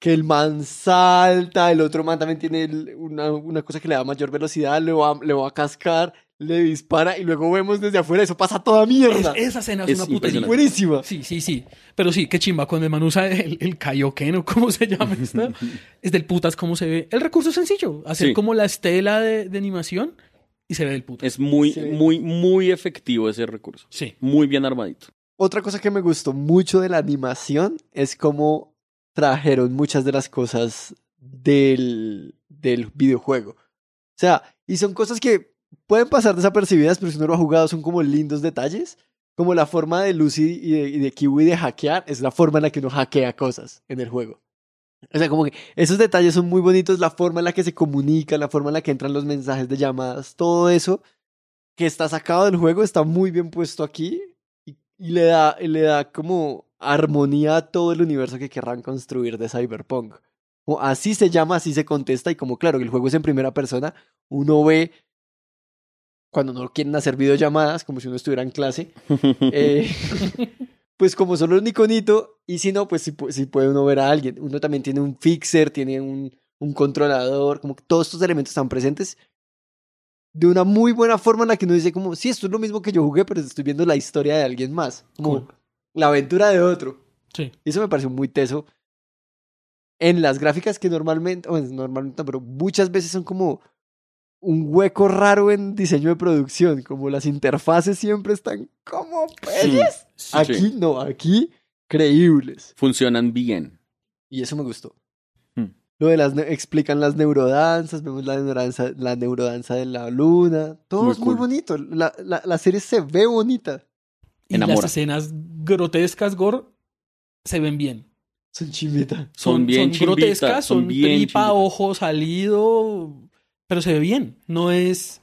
Que el man salta, el otro man también tiene una, una cosa que le da mayor velocidad, le va, le va a cascar, le dispara y luego vemos desde afuera, eso pasa toda mierda. Es- esa escena es, Es una puta impresionante. Buenísima. Sí, sí, sí. Pero sí, qué chimba. Cuando el man usa el, el kaioken o cómo se llama esta, <laughs> es del putas cómo se ve. El recurso es sencillo. Hacer Sí. como la estela de, de animación y se ve del putas. Es muy, Sí. muy, muy efectivo ese recurso. Sí. Muy bien armadito. Otra cosa que me gustó mucho de la animación es cómo trajeron muchas de las cosas del, del videojuego. O sea, y son cosas que pueden pasar desapercibidas, pero si uno lo ha jugado son como lindos detalles. Como la forma de Lucy y de, y de Kiwi de hackear es la forma en la que uno hackea cosas en el juego. O sea, como que esos detalles son muy bonitos, la forma en la que se comunica, la forma en la que entran los mensajes de llamadas, todo eso que está sacado del juego está muy bien puesto aquí y, y le, da, le da como armonía a todo el universo que querrán construir de Cyberpunk. Como así se llama, así se contesta y como claro que el juego es en primera persona, uno ve cuando no quieren hacer videollamadas, como si uno estuviera en clase, <laughs> eh, pues como solo un iconito, y si no, pues sí puede uno ver a alguien. Uno también tiene un fixer, tiene un, un controlador, como que todos estos elementos están presentes de una muy buena forma en la que uno dice como, sí, esto es lo mismo que yo jugué, pero estoy viendo la historia de alguien más, como Cool. La aventura de otro. Sí. Y eso me pareció muy teso. En las gráficas que normalmente, o normalmente, no, pero muchas veces son como un hueco raro en diseño de producción, como las interfaces siempre están como pelles. Sí. Aquí no, aquí creíbles. Funcionan bien. Y eso me gustó. Hmm. Lo de las explican las neurodanzas, vemos la neurodanza, la neurodanza de la luna, todo Muy es muy cool. bonito. La, la, la serie se ve bonita. Y Enamora. las escenas grotescas, gore, se ven bien. Son chimita. Son bien chimbitas, grotescas, son son, bien tripa, chimbitas. ojo salido, pero se ve bien. No es,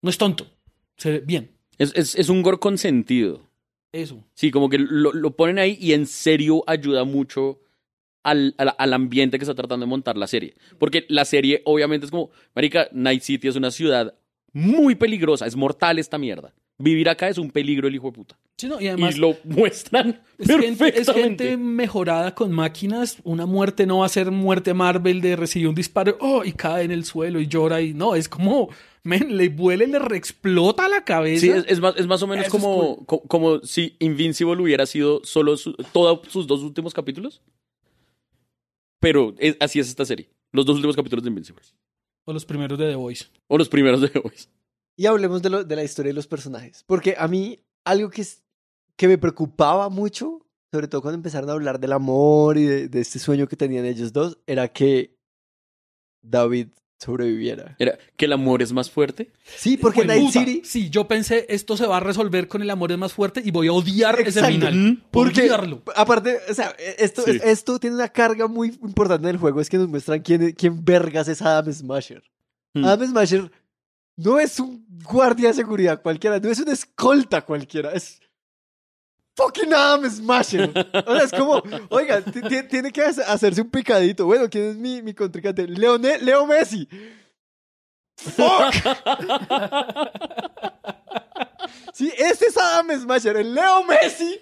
no es tonto. Se ve bien. Es, es, es un gore con sentido. Eso. Sí, como que lo, lo ponen ahí y en serio ayuda mucho al, al, al ambiente que está tratando de montar la serie. Porque la serie obviamente es como, Marica, Night City es una ciudad muy peligrosa, es mortal esta mierda. Vivir acá es un peligro el hijo de puta. Sí, no, y además y lo muestran <laughs> es gente, perfectamente. es gente mejorada con máquinas. Una muerte no va a ser muerte Marvel de recibir un disparo oh, y cae en el suelo y llora. y No, es como, men, le vuela y le reexplota la cabeza. Sí, es, es más, es más o menos Eso es como, co- como si Invincible hubiera sido solo su- todos sus dos últimos capítulos. Pero es- así es esta serie. Los dos últimos capítulos de Invincible. O los primeros de The Voice. O los primeros de hoy. Y hablemos de, lo- de la historia de los personajes. Porque a mí, algo que, es- que me preocupaba mucho, sobre todo cuando empezaron a hablar del amor y de, de este sueño que tenían ellos dos, era que David sobreviviera. Era que el amor es más fuerte. Sí, porque de Night. City. Sí, yo pensé, esto se va a resolver con el amor es más fuerte y voy a odiar ese Exacto. final. Porque, Odiarlo. aparte, o sea, esto, Sí. esto tiene una carga muy importante en el juego, es que nos muestran quién, quién vergas es Adam Smasher. Hmm. Adam Smasher no es un guardia de seguridad cualquiera, no es un escolta cualquiera, es fucking Adam Smasher. O sea, es como, <laughs> oiga, ti- ti- tiene que hace- hacerse un picadito. Bueno, ¿quién es mi, mi contrincante? Leone- Leo Messi. Fuck. <laughs> Sí, ese es Adam Smasher, el Leo Messi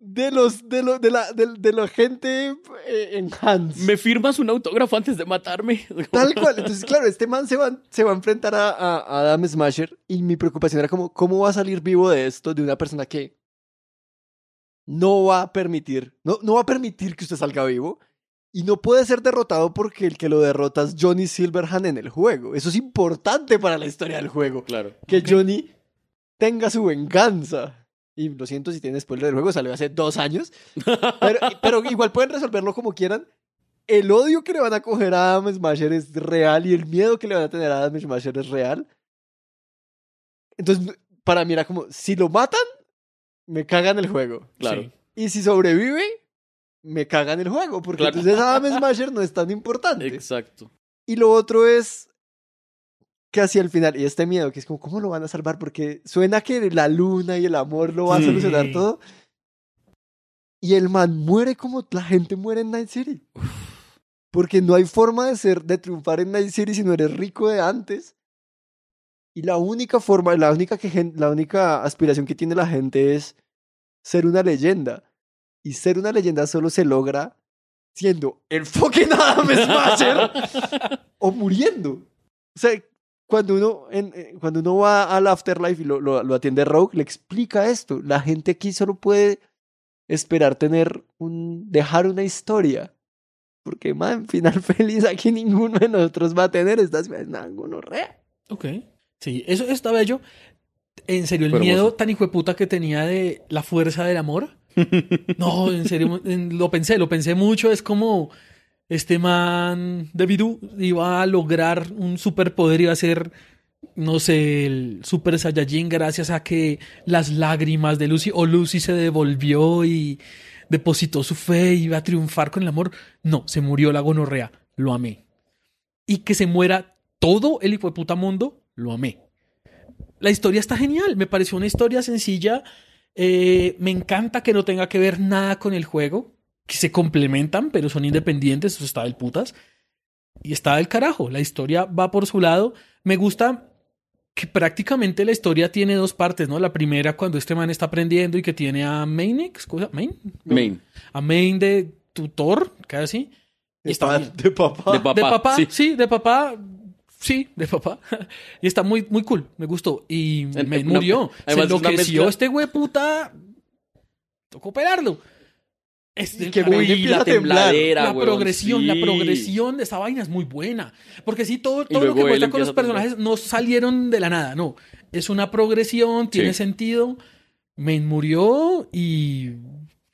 de los de los de la de, de la gente eh, en Hans. ¿Me firmas un autógrafo antes de matarme? <laughs> Tal cual. Entonces, claro, este man se va, se va a enfrentar a, a- a Adam Smasher y mi preocupación era como, ¿cómo va a salir vivo de esto de una persona que no va a permitir, no, no va a permitir que usted salga vivo y no puede ser derrotado porque el que lo derrota es Johnny Silverhand en el juego. Eso es importante para la historia del juego. Claro. Que Johnny tenga su venganza. Y lo siento si tiene spoiler del juego, salió hace dos años. Pero, pero igual pueden resolverlo como quieran. El odio que le van a coger a Adam Smasher es real y el miedo que le van a tener a Adam Smasher es real. Entonces, para mí era como, si lo matan, me cagan el juego. Claro. Sí. Y si sobrevive, me cagan el juego. Porque Claro. entonces Adam Smasher no es tan importante. Exacto. Y lo otro es que hacia el final, y este miedo, que es como, ¿cómo lo van a salvar? Porque suena que la luna y el amor lo va a solucionar todo. Y el man muere como la gente muere en Night City. Porque no hay forma de ser, de triunfar en Night City si no eres rico de antes. Y la única forma, la única, que, la única aspiración que tiene la gente es ser una leyenda. Y ser una leyenda solo se logra siendo el <laughs> fucking Adam Smasher o muriendo. O sea, cuando uno, en- eh, cuando uno va al Afterlife y lo, lo, lo atiende Rogue, le explica esto. La gente aquí solo puede esperar tener un, dejar una historia. Porque, man, final <laughs> feliz aquí ninguno de nosotros va a tener. Estás ninguno re. Ok. Sí, eso está bello. En serio, el miedo hermoso. tan hijo de puta que tenía de la fuerza del amor. <laughs> No, en serio, lo pensé, lo pensé mucho. Es como este man de Bidú iba a lograr un superpoder, iba a ser, no sé, el Super Saiyajin gracias a que las lágrimas de Lucy o Lucy se devolvió y depositó su fe y iba a triunfar con el amor. No, se murió la gonorrea. Lo amé. Y que se muera todo el hijo de puta mundo, lo amé. La historia está genial, me pareció una historia sencilla. eh, me encanta que no tenga que ver nada con el juego, que se complementan, pero son independientes, eso está del putas. Y está del carajo, la historia va por su lado. Me gusta que prácticamente la historia tiene dos partes, ¿no? La primera cuando este man está aprendiendo y que tiene a Mainex, ¿cosa? Main, Main. a Main de tutor, casi. Y está de papá. De papá. De papá, sí. sí. de papá. Sí, de papá. <laughs> Y está muy, muy cool, me gustó. Y En- me murió. además Se enloqueció este güey puta. Tocó operarlo. Este, que Uy, la tembladera, la weón, progresión, la progresión de esa vaina es muy buena. Porque sí, todo, todo lo que él muestra con los personajes no salieron de la nada, no. Es una progresión, tiene Sí. sentido. Men murió y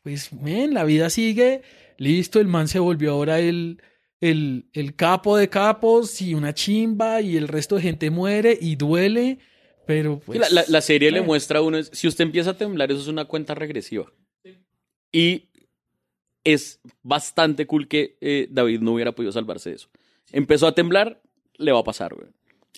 pues, men, la vida sigue. Listo, el man se volvió ahora el, el, el capo de capos y una chimba y el resto de gente muere y duele. Pero pues. La, la- la serie le muestra a uno, si usted empieza a temblar, eso es una cuenta regresiva. Y es bastante cool que eh, David no hubiera podido salvarse de eso. Empezó a temblar, le va a pasar, güey.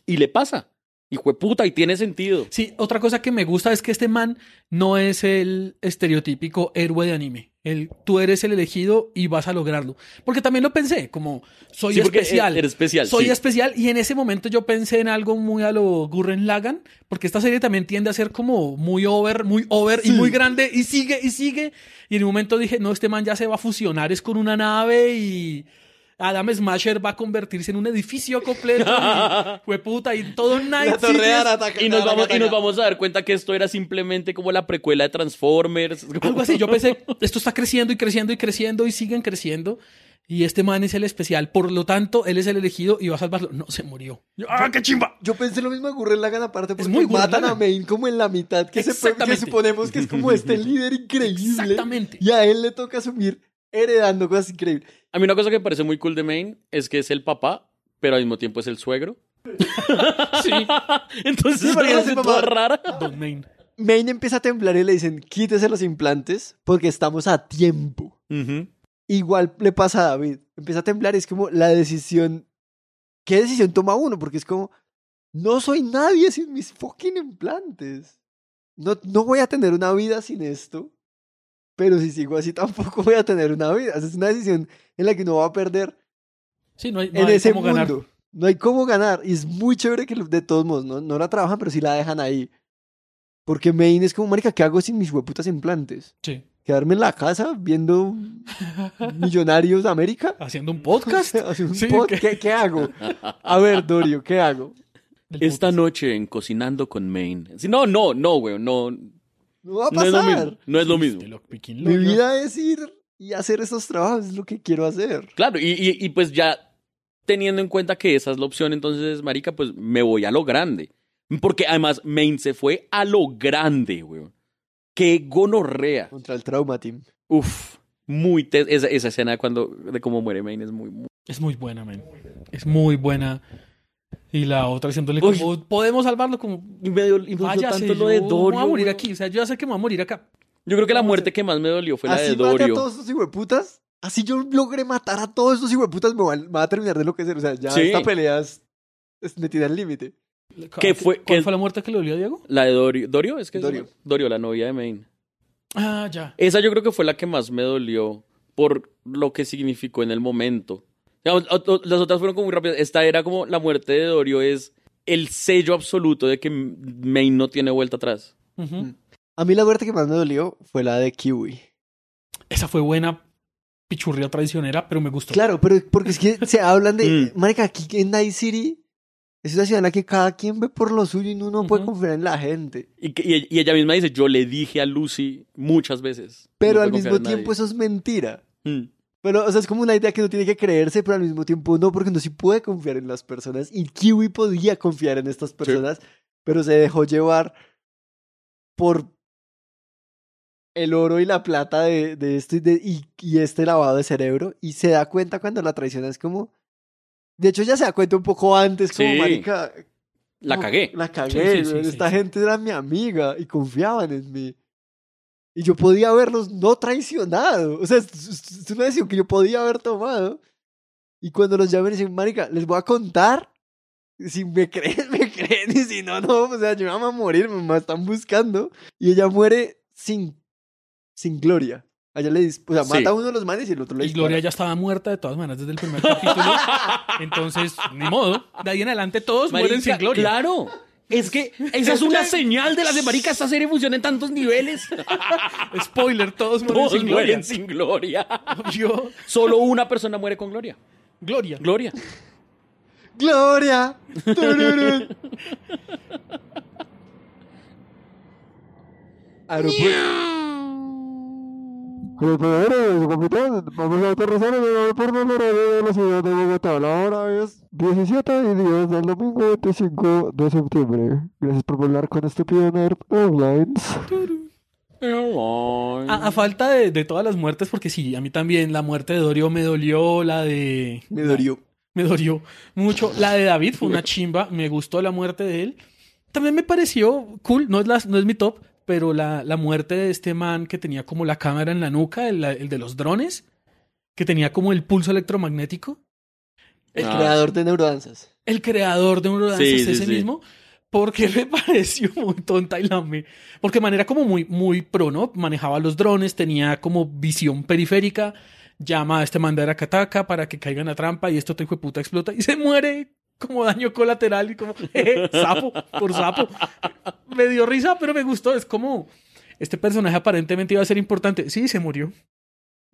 Y le pasa. Hijo de puta, y tiene sentido. Sí, otra cosa que me gusta es que este man no es el estereotípico héroe de anime. El, tú eres el elegido y vas a lograrlo. Porque también lo pensé, como soy Sí, especial. eres especial, Soy sí. especial y en ese momento yo pensé en algo muy a lo Gurren Lagan, porque esta serie también tiende a ser como muy over, muy over y muy grande y sigue y sigue. Y en un momento dije, no, este man ya se va a fusionar, es con una nave y Adam Smasher va a convertirse en un edificio completo. y, <laughs> fue puta, y todo Night City es- Y nos, vamos, y nos vamos a dar cuenta que esto era simplemente como la precuela de Transformers. <laughs> Algo así, yo pensé, esto está creciendo y creciendo y creciendo y siguen creciendo. Y este man es el especial, por lo tanto, él es el elegido y va a salvarlo. No, se murió. Yo, ¡Ah, qué chimba! Yo pensé lo mismo de Gurren Lagann aparte porque muy Gurren matan a. Main como en la mitad que, se, que suponemos que es como este líder increíble. Exactamente. Y a él le toca asumir heredando cosas increíbles. A mí una cosa que me parece muy cool de Maine es que es el papá, pero al mismo tiempo es el suegro. <laughs> Sí, <laughs> Entonces Sí, es porque una es el papá. rara. Don Main. Main empieza a temblar y le dicen, quítese los implantes porque estamos a tiempo. Ujú. Igual le pasa a David. Empieza a temblar y es como la decisión. ¿Qué decisión toma uno? Porque es como, no soy nadie sin mis fucking implantes. No, no voy a tener una vida sin esto. Pero si sigo así <laughs> tampoco voy a tener una vida. O sea, es una decisión en la que uno va a perder Sí, no hay, no en hay ese cómo mundo. ganar. No hay cómo ganar. Y es muy chévere que de todos modos no, no la trabajan, pero sí la dejan ahí. Porque Main es como, marica, ¿qué hago sin mis hueputas implantes? Sí. Quedarme en la casa viendo <laughs> Millonarios de América. Haciendo un podcast. <laughs> Hacer un Sí, pod- ¿qué? ¿Qué, qué hago? A ver, Dorio, ¿qué hago? Esta noche en Cocinando con Maine. Sí, no, no, no, güey. No, no va a es lo pasar. mismo. No es lo mismo. Lockpicking Mi Lawyer. vida es ir y hacer esos trabajos, es lo que quiero hacer. Claro, y, y, y pues ya teniendo en cuenta que esa es la opción, entonces, marica, pues me voy a lo grande. Porque además Maine se fue a lo grande, güey. Qué gonorrea. Contra el Trauma Team. Uf, muy te- esa, esa escena de cuando de cómo muere Maine es muy, muy- Es muy buena, man. Es muy buena. Y la otra diciéndole Uy. como, podemos salvarlo como... y me dio- Váyase, tanto lo de yo Dorio. me voy a morir güey. aquí. O sea, yo ya sé que me voy a morir acá. Yo creo que la muerte que más me dolió fue la Así de mate a Dorio. todos estos hijueputas. Así yo logré matar a todos estos hijueputas, me van, me va a terminar de enloquecer. O sea, ya Sí. esta pelea es, es metida al límite. ¿Qué fue- ¿Cuál qué- fue la muerte que le dolió a Diego? La de Dorio. ¿Dorio? Es que es- Dorio. Dorio, la novia de Maine. Ah, ya. Esa yo creo que fue la que más me dolió por lo que significó en el momento. Digamos, las otras fueron como muy rápidas. Esta era como la muerte de Dorio es el sello absoluto de que Maine no tiene vuelta atrás. Ujú. A mí la muerte que más me dolió fue la de Kiwi. Esa fue buena pichurria traicionera, pero me gustó. Claro, pero porque es que <laughs> se hablan de. Mm. Marica, aquí en Night City es una ciudad en la que cada quien ve por lo suyo y uno no puede confiar en la gente. Y, que- y- y ella misma dice, yo le dije a Lucy muchas veces. Pero no al mismo tiempo nadie". eso es mentira. Mm. Pero, o sea, es como una idea que uno tiene que creerse, pero al mismo tiempo no, porque uno sí puede confiar en las personas. Y Kiwi podía confiar en estas personas, pero se dejó llevar por el oro y la plata de, de esto y, de- y, y este lavado de cerebro. Y se da cuenta cuando la traiciona. Es como. De hecho, ya se da cuenta un poco antes, como Sí. marica. La cagué. La cagué, Sí, sí, sí, Esta sí. gente era mi amiga y confiaban en mí. Y yo podía haberlos no traicionado. O sea, es, una decisión que yo podía haber tomado. Y cuando los llamen y dicen, marica, les voy a contar. Si me <laughs> creen, me creen. Y si no, no. O sea, yo me voy a morir, me están buscando. Y ella muere sin, sin gloria. A ella le dis- o sea, Sí. mata a uno de los manes y el otro le Y dispara. Gloria ya estaba muerta de todas maneras desde el primer capítulo. <laughs> Entonces, ni modo. De ahí en adelante todos mueren sin gloria. Claro. Es que esa es una señal de las de marica. Esta serie funciona en tantos niveles. <laughs> Spoiler, todos mueren Todos sin gloria. mueren sin gloria. Yo, <laughs> Solo una persona muere con gloria. gloria. Gloria. ¡Gloria! <laughs> Tururú. Aeropuerto. Aeropuerto, capitán. Vamos a aterrizar en el aeropuerto de la ciudad de Bogotá. La hora es 17 y 10 del domingo 25 de septiembre. Gracias por volar con Estúpido Nerd Airlines. A, a falta de, de todas las muertes, porque sí, a mí también la muerte de Dorio me dolió, la de... Me dolió. Me dolió mucho. La de David fue una chimba, me gustó la muerte de él. También me pareció cool, no es, la, no es mi top, pero la, la muerte de este man que tenía como la cámara en la nuca, el, el de los drones, que tenía como el pulso electromagnético. El Ah. creador de neurodanzas. El creador de Neurodanzas Sí, es sí, ese sí. mismo. Porque me <laughs> pareció muy tonta y la me... Porque de manera como muy, muy pro, ¿no? Manejaba los drones, tenía como visión periférica, llama a este man de Arakataka para que caiga en la trampa y esto hijo de puta explota y se muere como daño colateral y como <laughs> jeje, sapo por sapo. Me dio risa, pero me gustó. Es como este personaje aparentemente iba a ser importante. Sí, se murió.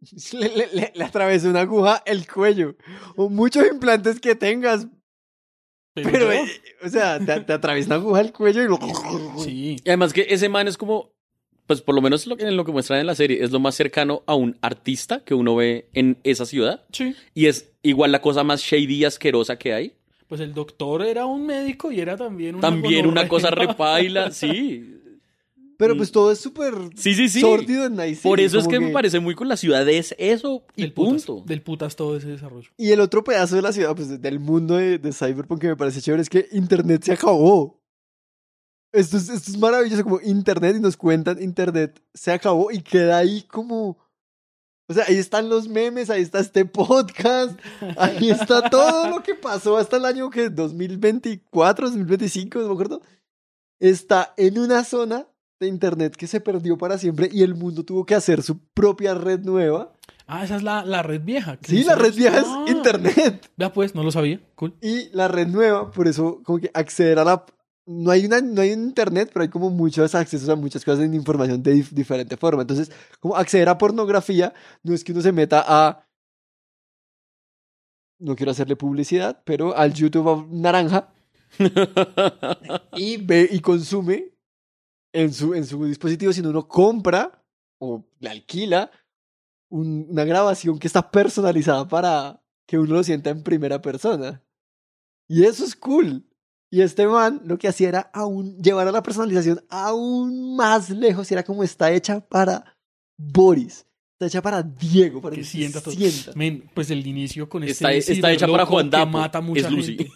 <laughs> Le, le, le- le atravesó una aguja el cuello. O muchos implantes que tengas. Pero, eh, o sea, te, te atraviesa una aguja el cuello y lo... <laughs> sí. Y además que ese man es como pues por lo menos lo que, en lo que muestran en la serie, es lo más cercano a un artista que uno ve en esa ciudad. Sí. Y es igual la cosa más shady y asquerosa que hay. Pues el doctor era un médico y era también una También una cosa repaila, <laughs> sí. Pero pues todo es súper Sí, sí, sí. sórdido en Night City, Por eso es que, me parece muy con la ciudad es eso y Del putas, punto. del putas todo ese desarrollo. Y el otro pedazo de la ciudad, pues del mundo de, de Cyberpunk que me parece chévere es que Internet se acabó. Esto es, esto es maravilloso, como Internet, y nos cuentan, Internet se acabó y queda ahí como... O sea, ahí están los memes, ahí está este podcast, ahí está todo lo que pasó hasta el año que 2024, 2025, no me acuerdo. Está en una zona de Internet que se perdió para siempre y el mundo tuvo que hacer su propia red nueva. Ah, esa es la, la red vieja. Sí, la red vieja es Ah. Internet. Ya pues, no lo sabía. Cool. Y la red nueva, por eso, como que acceder a la. No hay, una, no hay internet, pero hay como muchos accesos a muchas cosas de información de dif- diferente forma. Entonces, como acceder a pornografía, no es que uno se meta a. No quiero hacerle publicidad, pero al YouTube naranja y ve y consume en su, en su dispositivo, sino uno compra o le alquila un- una grabación que está personalizada para que uno lo sienta en primera persona. Y eso es cool. Y este man lo que hacía era aún llevar a la personalización aún más lejos y era como está hecha para Boris. Está hecha para Diego, para Que que sienta todo. sienta. Men, pues el inicio con este Está- está hecha para Juan que Dapo, mata mucha es Lucy. gente.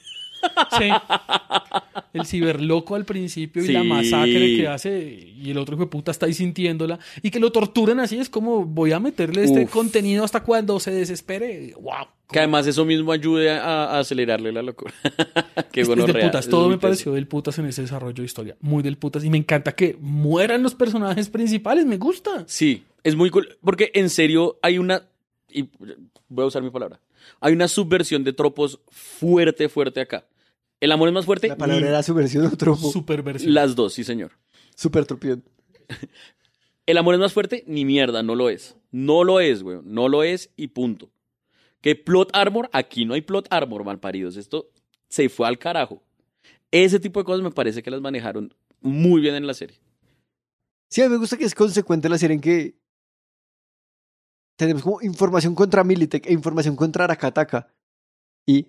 Sí. <laughs> El ciberloco al principio y Sí. la masacre que hace y el otro hijo de puta está ahí sintiéndola y que lo torturen así es como voy a meterle este contenido hasta cuando se desespere. Wow. Que además eso mismo ayude a, a acelerarle la locura. <laughs> Qué Es, es bueno. del putas, todo me pareció del putas en ese desarrollo de historia. Muy del putas. Y me encanta que mueran los personajes principales, me gusta. Sí, es muy cool. Porque en serio hay una. Y voy a usar mi palabra. Hay una subversión de tropos fuerte, fuerte acá. El amor es más fuerte. La palabra era subversión o tropo. Superversión. Las dos, sí, señor. Super tropión. <laughs> El amor es más fuerte, ni mierda, no lo es. No lo es, güey. No lo es y punto. Que plot armor, aquí no hay plot armor, malparidos. Esto se fue al carajo. Ese tipo de cosas me parece que las manejaron muy bien en la serie. Sí, a mí me gusta que es consecuente la serie en que tenemos como información contra Militech e información contra Arakataka. Y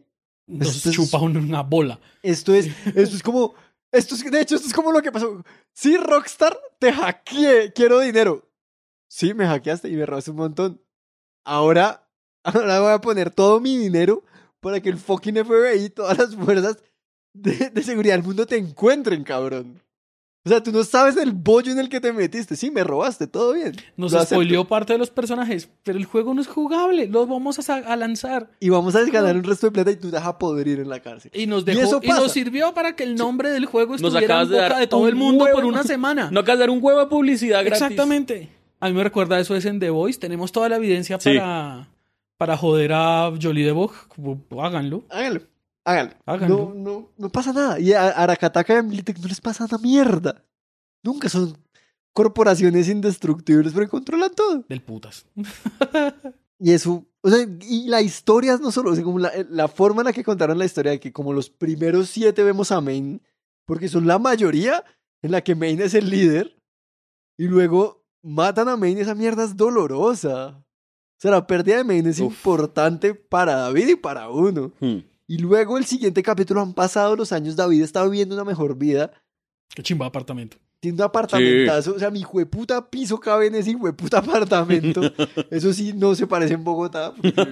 Nos Esto chupa un- una bola. esto es, esto es como, esto es, de hecho, esto es como lo que pasó. Sí, Rockstar, te hackeé, quiero dinero. Sí, me hackeaste y me robaste un montón. Ahora, ahora voy a poner todo mi dinero para que el fucking FBI y todas las fuerzas de, de seguridad del mundo te encuentren, cabrón. O sea, tú no sabes el bollo en el que te metiste. Sí, me robaste, todo bien. Nos spoileó parte de los personajes, pero el juego no es jugable. Lo vamos a, lanzar. Y vamos a ganar un resto de plata y tú te vas a podrir en la cárcel. Y nos Y dejó, eso y, nos sirvió para que el nombre del juego Nos estuviera en acabas de boca dar de todo el mundo huevo. por una semana. No acabas de dar un huevo de publicidad gratis. Exactamente. A mí me recuerda eso es en The Voice. Tenemos toda la evidencia Sí. para, para joder a Jolie de Bog. Háganlo. Háganlo. Háganlo. Háganlo. No, no, no pasa nada. Y a Arakataka y a Militech no les pasa una mierda. Nunca son corporaciones indestructibles, pero controlan todo. Del putas. <laughs> Y eso, o sea, y la historia no solo, o sea, como la, la forma en la que contaron la historia de que como los primeros siete vemos a Main, porque son la mayoría en la que Main es el líder, y luego matan a Main, esa mierda es dolorosa. O sea, la pérdida de Main es Uf. importante para David y para uno. Hmm. Y luego el siguiente capítulo han pasado los años, David está viviendo una mejor vida, Qué chimba apartamento. tiene un apartamentazo, o sea, mi hueputa piso cabe en ese hueputa apartamento. <laughs> Eso sí, no se parece en Bogotá. porque-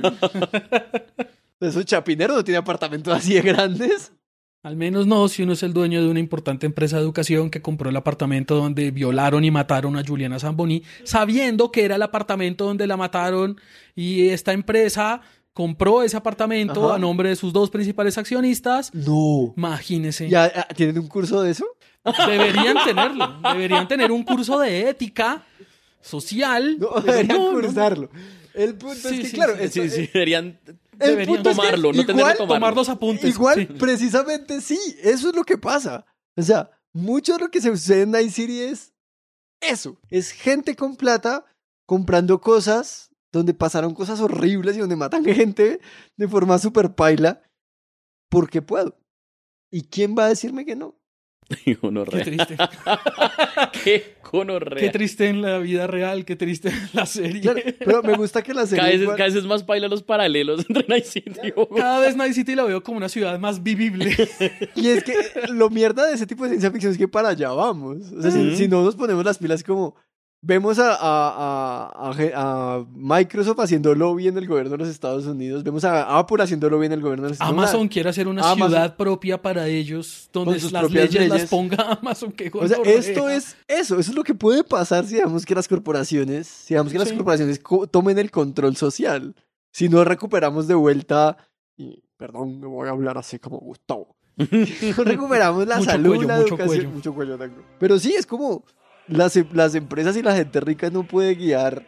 <laughs> Esos chapineros no tienen apartamentos así de grandes. Al menos no si uno es el dueño de una importante empresa de educación que compró el apartamento donde violaron y mataron a Juliana Zamboni, sabiendo que era el apartamento donde la mataron y esta empresa compró ese apartamento Ajá. a nombre de sus dos principales accionistas. No. Imagínese. ¿Ya ah, tienen un curso de eso? Deberían <laughs> tenerlo. Deberían tener un curso de ética social. No, deberían no, no. cursarlo. El punto Sí, es que, sí, claro, sí, esto- Sí, sí, deberían el deberían punto es que tomarlo, no tener que igual- tomarlo. Tomar los apuntes. Igual, sí. precisamente sí, eso es lo que pasa. O sea, mucho de lo que se sucede en Night City es eso. Es gente con plata comprando cosas donde pasaron cosas horribles y donde matan <laughs> gente de forma súper paila porque puedo. ¿Y quién va a decirme que no? <laughs> Y Qué triste. <laughs> Qué gonorrea. Qué triste en la vida real, qué triste en la serie. Claro, pero me gusta que la serie. Cada vez, igual- cada vez es más baila los paralelos entre Night City y Bogotá. Cada vez Night City la veo como una ciudad más vivible. Y es que lo mierda de ese tipo de ciencia ficción es que para allá vamos. O sea, si- Ujú. si, no nos ponemos las pilas como... Vemos a, a, a, a Microsoft haciendo lobby en el gobierno de los Estados Unidos. Vemos a Apple haciendo lobby en el gobierno de los Estados Unidos. Amazon quiere hacer una Amazon- ciudad propia para ellos, donde sus las propias leyes, las leyes. ponga <laughs> Amazon. Qué O sea, esto es eso, eso es lo que puede pasar si dejamos que las corporaciones, si dejamos que las Sí. corporaciones co- tomen el control social. Si no recuperamos de vuelta, y perdón, me voy a hablar así como Gustavo. <laughs> recuperamos la Mucho salud, cuello, la mucho educación, cuello. mucho cuello. Pero sí, es como las, em- las empresas y la gente rica no puede guiar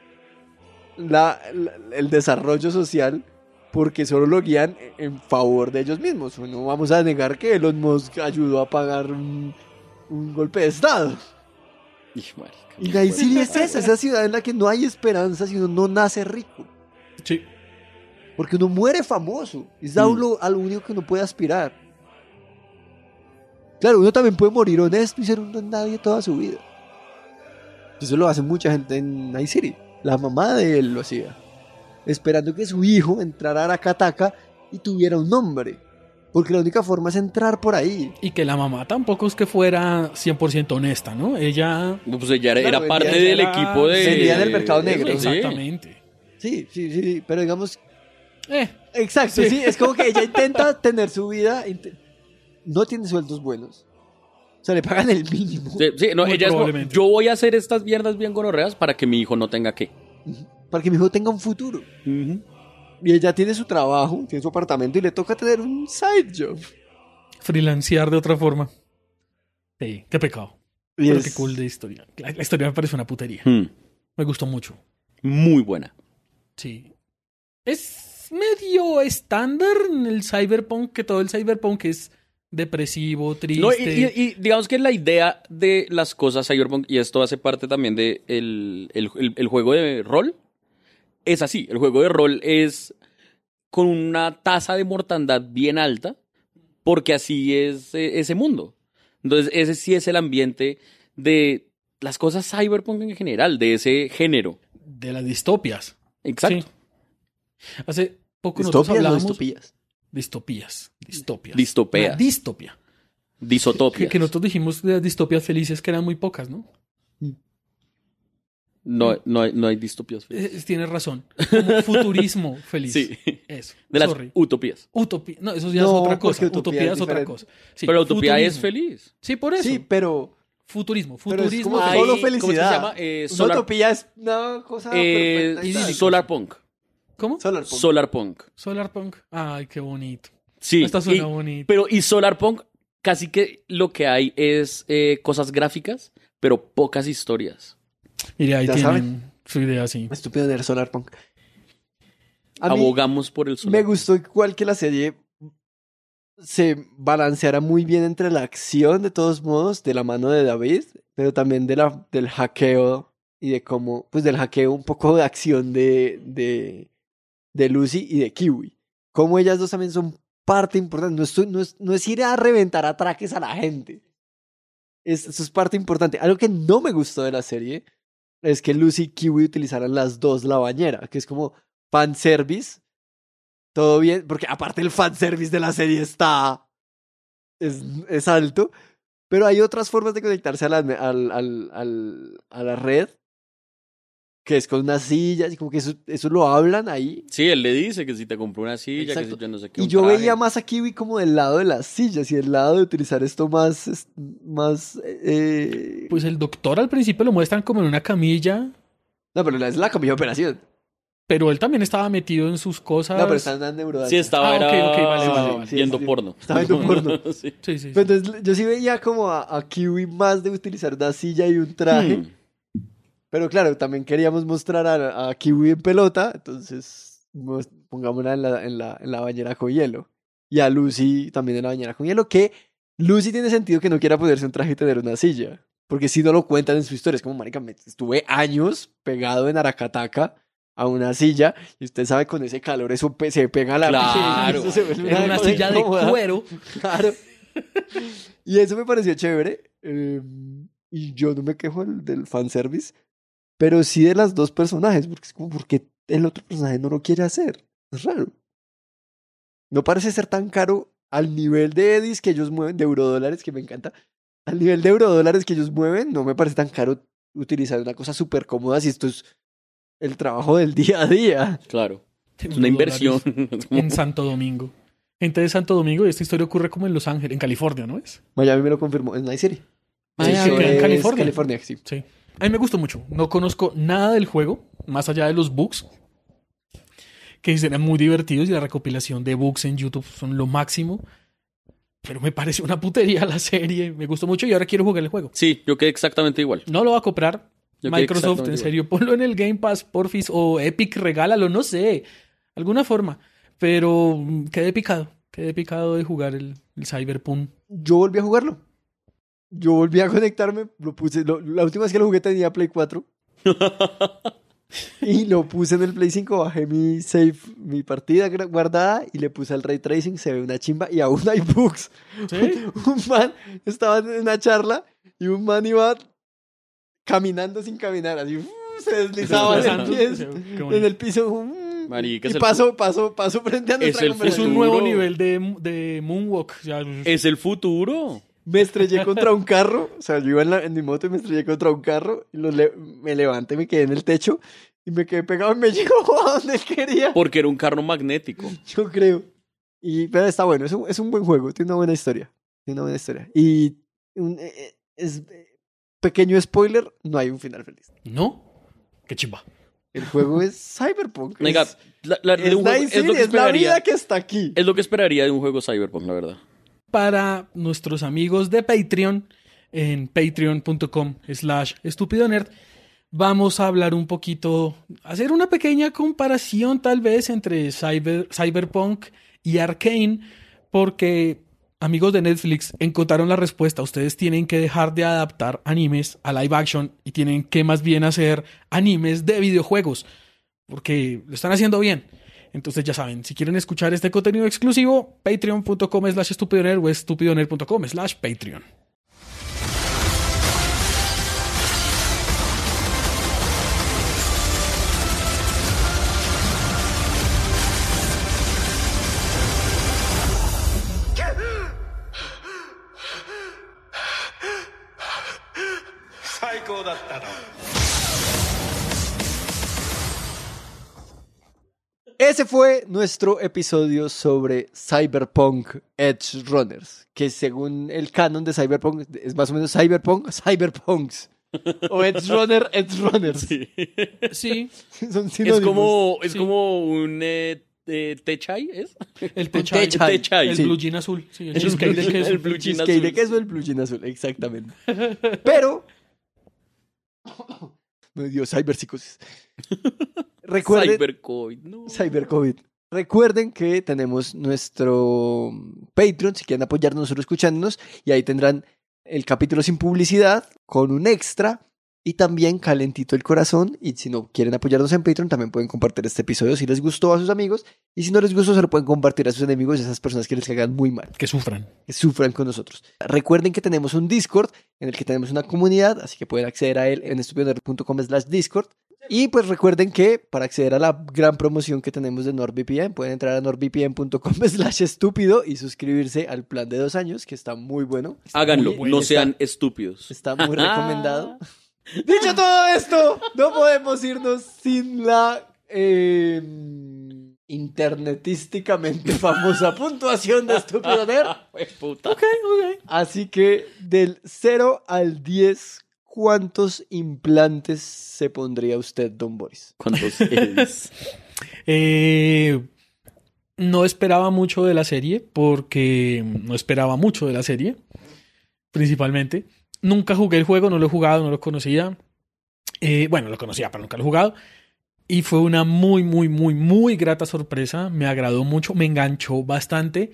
la, la- el desarrollo social porque solo lo guían en favor de ellos mismos. No vamos a negar que Elon Musk ayudó a pagar un, un golpe de Estado. Y, marica, Y Night City es esa, esa ciudad en la que no hay esperanza si uno no nace rico. Sí. Porque uno muere famoso. Es a Mm. lo, a lo único que uno puede aspirar. Claro, uno también puede morir honesto y ser un don nadie toda su vida. Eso lo hace mucha gente en Night City. La mamá de él lo hacía. Esperando que su hijo entrara a Arakataka y tuviera un nombre. Porque la única forma es entrar por ahí. Y que la mamá tampoco es que fuera 100% honesta, ¿no? Ella... Pues ella era, Claro, era parte del era- equipo de. vendía del mercado negro. Sí. Exactamente. Sí, sí, sí, sí. Pero digamos, Eh, Exacto, Sí. sí. Es como que ella <laughs> intenta tener su vida. No tiene sueldos buenos. O sea, le pagan el mínimo. Sí, sí, no, ella es como, yo voy a hacer estas mierdas bien gonorreas para que mi hijo no tenga que. Para que mi hijo tenga un futuro. Y ella tiene su trabajo, tiene su apartamento y le toca tener un side job. freelancear de otra forma. Sí, qué pecado. Y Pero es- qué cool de historia. La, la historia me parece una putería. Hmm, Me gustó mucho. Muy buena. Sí. Es medio estándar en el cyberpunk, que todo el cyberpunk es depresivo, triste. No, y, y- y digamos que la idea de las cosas Cyberpunk, y esto hace parte también de el, el- juego de rol, es así. El juego de rol es con una tasa de mortandad bien alta, porque así es eh, ese mundo. Entonces, ese sí es el ambiente de las cosas cyberpunk en general, de ese género. De las distopias. Exacto. Sí. Hace poco nosotros ¿Distopias o hablábamos... distopías? Distopías. Distopias. Distopeas. Una distopia. Disotopias. Que, que nosotros dijimos de las distopias felices que eran muy pocas, ¿no? No, no, hay, no hay distopias. Eh, tienes razón. Como <laughs> futurismo feliz. Sí. Eso. De las Sorry. utopías. Utopía. No, eso ya No, es otra cosa. utopía Utopía, es es otra cosa. Sí, Pero la utopía es futurismo. feliz. Sí, por eso. Sí, pero, Futurismo. pero es Futurismo. como solo ¿cómo es que se felicidad. llama? Eh, solar- utopía es una cosa Eh, perfecta solar punk. ¿Cómo? Solar punk. Solar punk. Solar Punk. Ay, qué bonito. Sí. Esta suena y- bonito. Pero y solar punk casi que lo que hay es eh, cosas gráficas, pero pocas historias. Mire, ahí Ya tienen saben. su idea así. Estúpido de Solar Punk. A mí Abogamos por el solar. me gustó igual que la serie se balanceara muy bien entre la acción, de todos modos, de la mano de David, pero también de la, del hackeo y de cómo, pues del hackeo, un poco de acción de, de, de Lucy y de Kiwi. Como ellas dos también son parte importante. No, estoy, no, es, no es ir a reventar atraques a la gente. Es, eso es parte importante. Algo que no me gustó de la serie es que Lucy y Kiwi utilizaran las dos la bañera, que es como fanservice. Todo bien, porque aparte el fanservice de la serie está. es, es alto. Pero hay otras formas de conectarse a la, a la red. Que es con unas sillas y como que eso, eso lo hablan ahí. Sí, él le dice que si te compró una silla, Exacto. que si yo no sé qué. Y yo traje. veía más a Kiwi como del lado de las sillas y del lado de utilizar esto más. más eh, Pues el doctor al principio lo muestran como en una camilla, No, pero es la camilla de operación. pero él también estaba metido en sus cosas. No, pero está en la neurodanza. Sí, estaba Ah, ok, era ok, vale, vale, sí, vale. viendo Sí, porno. Estaba viendo porno. <laughs> Sí. Sí, sí. entonces yo sí veía como a, a Kiwi más de utilizar una silla y un traje. Hmm. Pero claro, también queríamos mostrar a, a Kiwi en pelota, entonces mos- pongámosla en la, en, la, en la bañera con hielo. Y a Lucy también en la bañera con hielo, que Lucy tiene sentido que no quiera ponerse un traje y tener una silla. Porque si no lo cuentan en su historia, es como, marica, me- estuve años pegado en Aracataca a una silla y usted sabe con ese calor eso pe- se pega a la Claro. <laughs> piel, se Era una silla de cuero. Claro. y eso me pareció chévere. eh, y yo no me quejo del, del fanservice, pero sí de las dos personajes, porque es como, porque el otro personaje no lo quiere hacer? Es raro. No parece ser tan caro al nivel de edis que ellos mueven, de eurodólares, que me encanta. Al nivel de eurodólares que ellos mueven, no me parece tan caro utilizar una cosa súper cómoda si esto es el trabajo del <laughs> día a día. Claro. Es una inversión. <laughs> En Santo Domingo. Gente de Santo Domingo, y esta historia ocurre como en Los Ángeles, en California, ¿no es? Miami me lo confirmó, es Night City. Ah, Eso ok, en California. California, sí. Sí. A mí me gustó mucho. No conozco nada del juego, más allá de los bugs, que serán muy divertidos y la recopilación de bugs en YouTube son lo máximo. Pero me parece una putería la serie. Me gustó mucho y ahora quiero jugar el juego. Sí, yo quedé exactamente igual. No lo va a comprar. Yo Microsoft, en igual. serio, ponlo en el Game Pass, porfis, o Epic, regálalo, no sé. Alguna forma. Pero mm, quedé picado. Quedé picado de jugar el, el Cyberpunk. Yo volví a jugarlo. Yo volví a conectarme, lo puse, lo- la última vez que lo jugué tenía Play 4 <laughs> y lo puse en el Play 5, bajé mi save, mi partida guardada y le puse al ray tracing, se ve una chimba y aún hay bugs. ¿Sí? <laughs> Un man estaba en una charla y un man iba caminando sin caminar, así ¡uh! se deslizaba en el, pies- en el piso. ¡uh! Marica, y es el pasó, pasó, pasó frente a Es nuestra el Es un nuevo nivel de, de Moonwalk. Ya, Es el futuro. Me estrellé contra un carro, o sea, yo iba en, la- en mi moto y me estrellé contra un carro, y lo le- me levanté, me quedé en el techo y me quedé pegado y me <laughs> llevó a donde quería, Porque era un carro magnético. <laughs> yo creo. Y, pero está bueno, es un, es un buen juego, tiene una buena historia, tiene una buena historia. Y un, eh, eh, es eh, pequeño spoiler, no hay un final feliz. ¿No? Qué chimba. El juego es Cyberpunk. Venga, es, la- la- es un juego- Night es lo que es la vida que está aquí. Es lo que esperaría de un juego Cyberpunk, la verdad. Para nuestros amigos de Patreon, en patreon.com slash estúpido nerd, vamos a hablar un poquito, hacer una pequeña comparación tal vez entre Cyber, Cyberpunk y Arkane, porque amigos de Netflix encontraron la respuesta. Ustedes tienen que dejar de adaptar animes a live action y tienen que más bien hacer animes de videojuegos, porque lo están haciendo bien. Entonces ya saben, si quieren escuchar este contenido exclusivo, patreon.com slash estupidonerd o estupidonerd.com slash patreon. Ese fue nuestro episodio sobre Cyberpunk Edge Runners, que según el canon de Cyberpunk es más o menos Cyberpunk, Cyberpunks. O Edge Runner, Edge Runners. Sí, <laughs> Son Es como, es Sí. como un eh, eh, techai, ¿es? el techai, techai. el, techai, el sí. blue jean azul. Sí, el El cheesecake de blue- queso. el blue jean de azul. queso, el blue jean azul, exactamente. <laughs> Pero... <coughs> Me dio cyberpsicosis. <laughs> Recuerden... No. CyberCovid. Recuerden que tenemos nuestro Patreon, si quieren apoyarnos nosotros escuchándonos, y ahí tendrán el capítulo sin publicidad, con un extra, y también calentito el corazón. Y si no quieren apoyarnos en Patreon, también pueden compartir este episodio si les gustó a sus amigos, y si no les gustó, se lo pueden compartir a sus enemigos y a esas personas que les caigan muy mal, Que sufran. que sufran con nosotros. Recuerden que tenemos un Discord en el que tenemos una comunidad, así que pueden acceder a él en estupidonerd.com slash Discord. Y pues recuerden que para acceder a la gran promoción que tenemos de NordVPN, pueden entrar a nordvpn.com <laughs> slash estúpido y suscribirse al plan de dos años, que está muy bueno. Háganlo, Muy- no está- sean estúpidos. Está muy recomendado. <laughs> <laughs> Dicho todo esto, no podemos irnos sin la eh, internetísticamente famosa puntuación de estúpido nerd. Puta. Ok, ok. Así que del 0 al 10, ¿cuántos implantes se pondría usted, Don Boris? ¿Cuántos <laughs> es? Eh, no esperaba mucho de la serie porque no esperaba mucho de la serie, principalmente. Nunca jugué el juego, no lo he jugado, no lo conocía. Eh, bueno, lo conocía, pero nunca lo he jugado. Y fue una muy, muy, muy, muy grata sorpresa. Me agradó mucho, me enganchó bastante.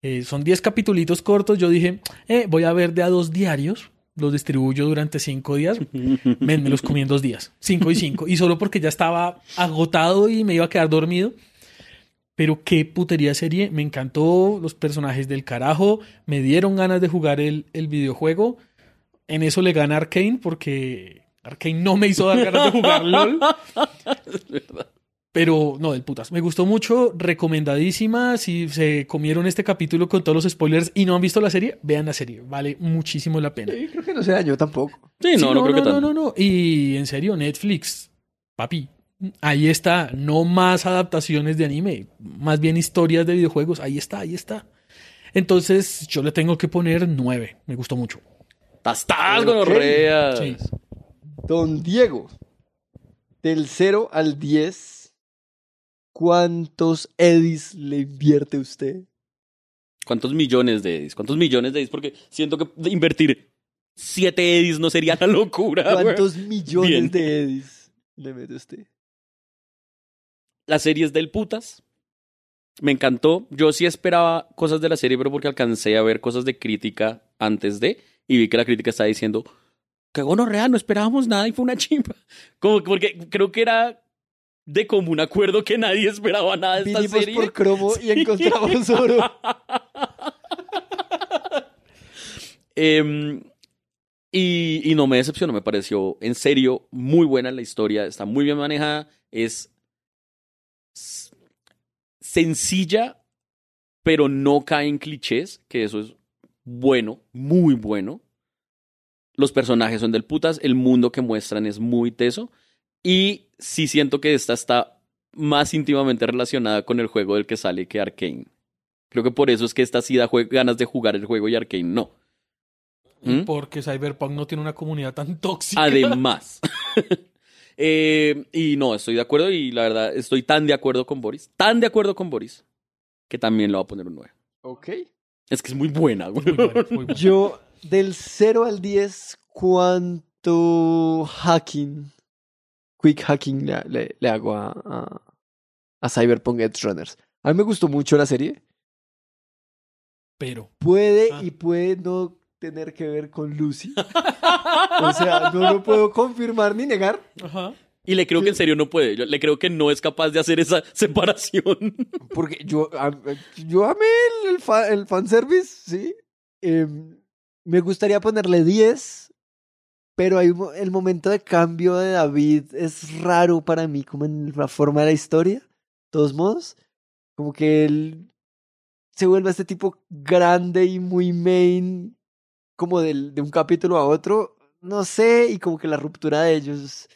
Eh, son 10 capitulitos cortos. Yo dije, eh, voy a ver de a dos diarios. Los distribuyo durante cinco días. <laughs> Men, me los comí en dos días. Cinco y cinco. Y solo porque ya estaba agotado y me iba a quedar dormido. Pero qué putería serie, me encantó los personajes del carajo, me dieron ganas de jugar el, el videojuego. En eso le gana Arkane porque Arkane no me hizo dar ganas de jugar <laughs> LOL. Es verdad. Pero no, del putas. Me gustó mucho, recomendadísima. Si se comieron este capítulo con todos los spoilers y no han visto la serie, vean la serie. Vale muchísimo la pena. Sí, creo que no se dañó tampoco. Sí, no, Sí, no, creo que no, tanto. no, no. Y en serio, Netflix, papi, ahí está. No más adaptaciones de anime, más bien historias de videojuegos. Ahí está, ahí está. Entonces, yo le tengo que poner nueve. Me gustó mucho. Tastas, gonorreas. Sí. Don Diego, del 0 al 10, ¿cuántos edis le invierte usted? ¿Cuántos millones de edis? ¿Cuántos millones de edis? Porque siento que invertir siete edis no sería una locura. güey. ¿Cuántos millones Bien. de edis le mete usted? La serie es del putas. Me encantó. Yo sí esperaba cosas de la serie, pero porque alcancé a ver cosas de crítica antes de. Y vi que la crítica estaba diciendo que gonorrea, no esperábamos nada y fue una <laughs> chimba. Como que- porque creo que era de común acuerdo que nadie esperaba nada de esta Vinimos serie. por cromo y encontramos oro. <laughs> Em, y, y no me decepcionó, me pareció en serio muy buena la historia, está muy bien manejada, es sencilla, pero no cae en clichés, que eso es bueno, muy bueno. Los personajes son del putas, el mundo que muestran es muy teso, y sí siento que esta está más íntimamente relacionada con el juego del que sale que Arkane. Creo que por eso es que esta sí da ganas de jugar el juego y Arkane no. ¿Mm? Porque Cyberpunk no tiene una comunidad tan tóxica. Además. <laughs> Eh, y no, estoy de acuerdo y la verdad estoy tan de acuerdo con Boris, tan de acuerdo con Boris, que también le voy a poner un 9. Ok. Es que es muy buena, güey. Muy bueno. Yo, del 0 al 10, ¿cuánto hacking, quick hacking le, le- le hago a, a, a Cyberpunk Edge Runners? A mí me gustó mucho la serie. Pero. Puede Ah. y puede no tener que ver con Lucy. O sea, no lo puedo confirmar ni negar. Ajá. Y le creo que en serio no puede. Yo le creo que no es capaz de hacer esa <laughs> separación. Porque yo, yo amé el, el, fa- el fanservice, sí. Em, me gustaría ponerle 10, pero hay el momento de cambio de David es raro para mí, como en la forma de la historia. De todos modos, como que él se vuelve este tipo grande y muy main, como del, de un capítulo a otro. No sé, y como que la ruptura de ellos.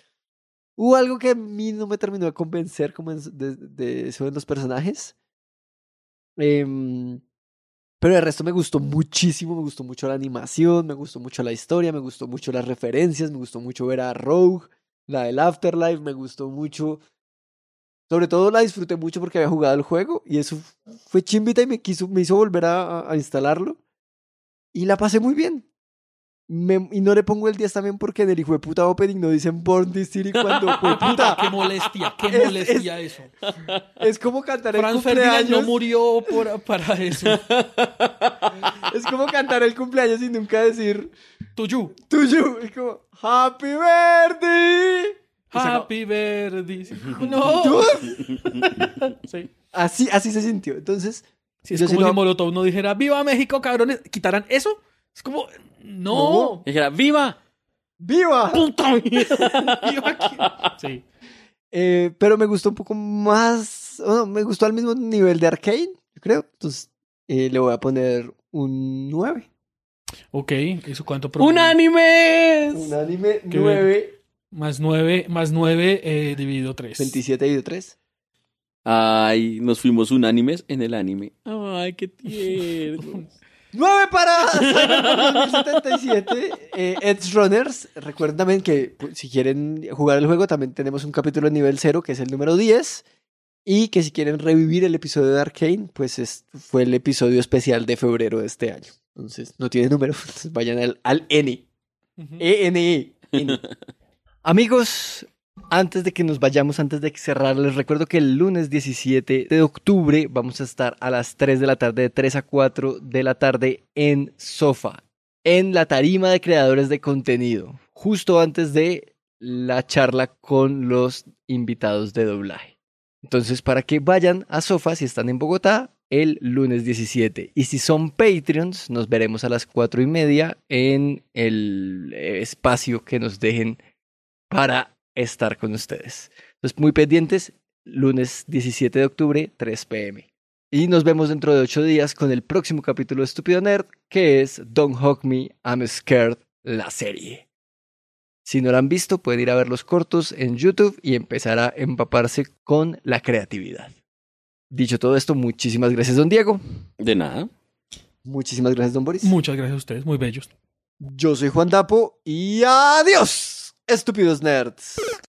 Hubo algo que a mí no me terminó de convencer como de, de en los personajes. Em, pero el resto me gustó muchísimo, me gustó mucho la animación, me gustó mucho la historia, me gustó mucho las referencias, me gustó mucho ver a Rogue, la del Afterlife, me gustó mucho. Sobre todo la disfruté mucho porque había jugado el juego y eso fue chimbita y me, quiso, me hizo volver a- a instalarlo. Y la pasé muy bien. Me- y no le pongo el 10 también porque en el hijo de puta opening no dicen Born This City cuando fue puta. <laughs> Qué molestia, qué Es- molestia eso. Es como cantar el Franz Ferdinand cumpleaños. no murió por, para eso. <laughs> Es como cantar el cumpleaños y nunca decir Tuyo. tuyo. Es como Happy Birthday. Happy birthday. <laughs> No. sí. Así, así se sintió. Entonces, Si es como si Molotov no dijera ¡Viva México, cabrones! ¿Quitaran eso? Es como... No. Y dijera, ¡Viva! ¡viva! ¡Puta <laughs> mierda! Viva aquí. Sí. Eh, pero me gustó un poco más. o no, me gustó al mismo nivel de Arcane, yo creo. Entonces, eh, le voy a poner un 9. Ok, ¿eso cuánto ¡Un promedio? anime! Un anime Qué 9, Más nueve, más nueve eh, dividido tres. 27 y 3. Ay, nos fuimos unánimes en el anime. Ay, qué tierno. <laughs> 9 para Cyberpunk 2077. Eh, Edge Runners. Recuerden también que pues, si quieren jugar el juego, también tenemos un capítulo en nivel 0, que es el número 10. Y que si quieren revivir el episodio de Arcane, pues es- fue el episodio especial de febrero de este año. Entonces, no tiene número. <laughs> Entonces vayan al, al N. Ujú. E-N-E. N. <laughs> Amigos, antes de que nos vayamos, antes de cerrar, les recuerdo que el lunes 17 de octubre vamos a estar a las 3 de la tarde, de 3 a 4 de la tarde en Sofa, en la tarima de creadores de contenido, justo antes de la charla con los invitados de doblaje. Entonces, para que vayan a Sofa si están en Bogotá el lunes 17. Y si son Patreons, nos veremos a las cuatro y media en el espacio que nos dejen para estar con ustedes. Entonces, muy pendientes, lunes 17 de octubre, 3 pm. Y nos vemos dentro de ocho días con el próximo capítulo de Estúpido Nerd, que es Don't Hug Me, I'm Scared, la serie. Si no la han visto, pueden ir a ver los cortos en YouTube y empezar a empaparse con la creatividad. Dicho todo esto, muchísimas gracias, don Diego. De nada. Muchísimas gracias, don Boris. Muchas gracias a ustedes, muy bellos. Yo soy Juan Dapo y adiós, estúpidos nerds.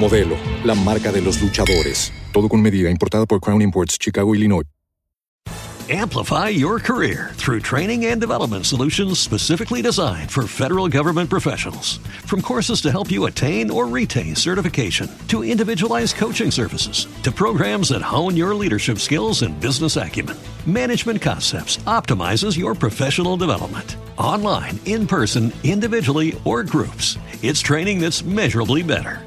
Modelo, la marca de los luchadores. Todo con medida, importada por Crown Imports, Chicago, Illinois. Amplify your career through training and development solutions specifically designed for federal government professionals. From courses to help you attain or retain certification, to individualized coaching services, to programs that hone your leadership skills and business acumen, Management Concepts optimizes your professional development. Online, in person, individually, or groups, it's training that's measurably better.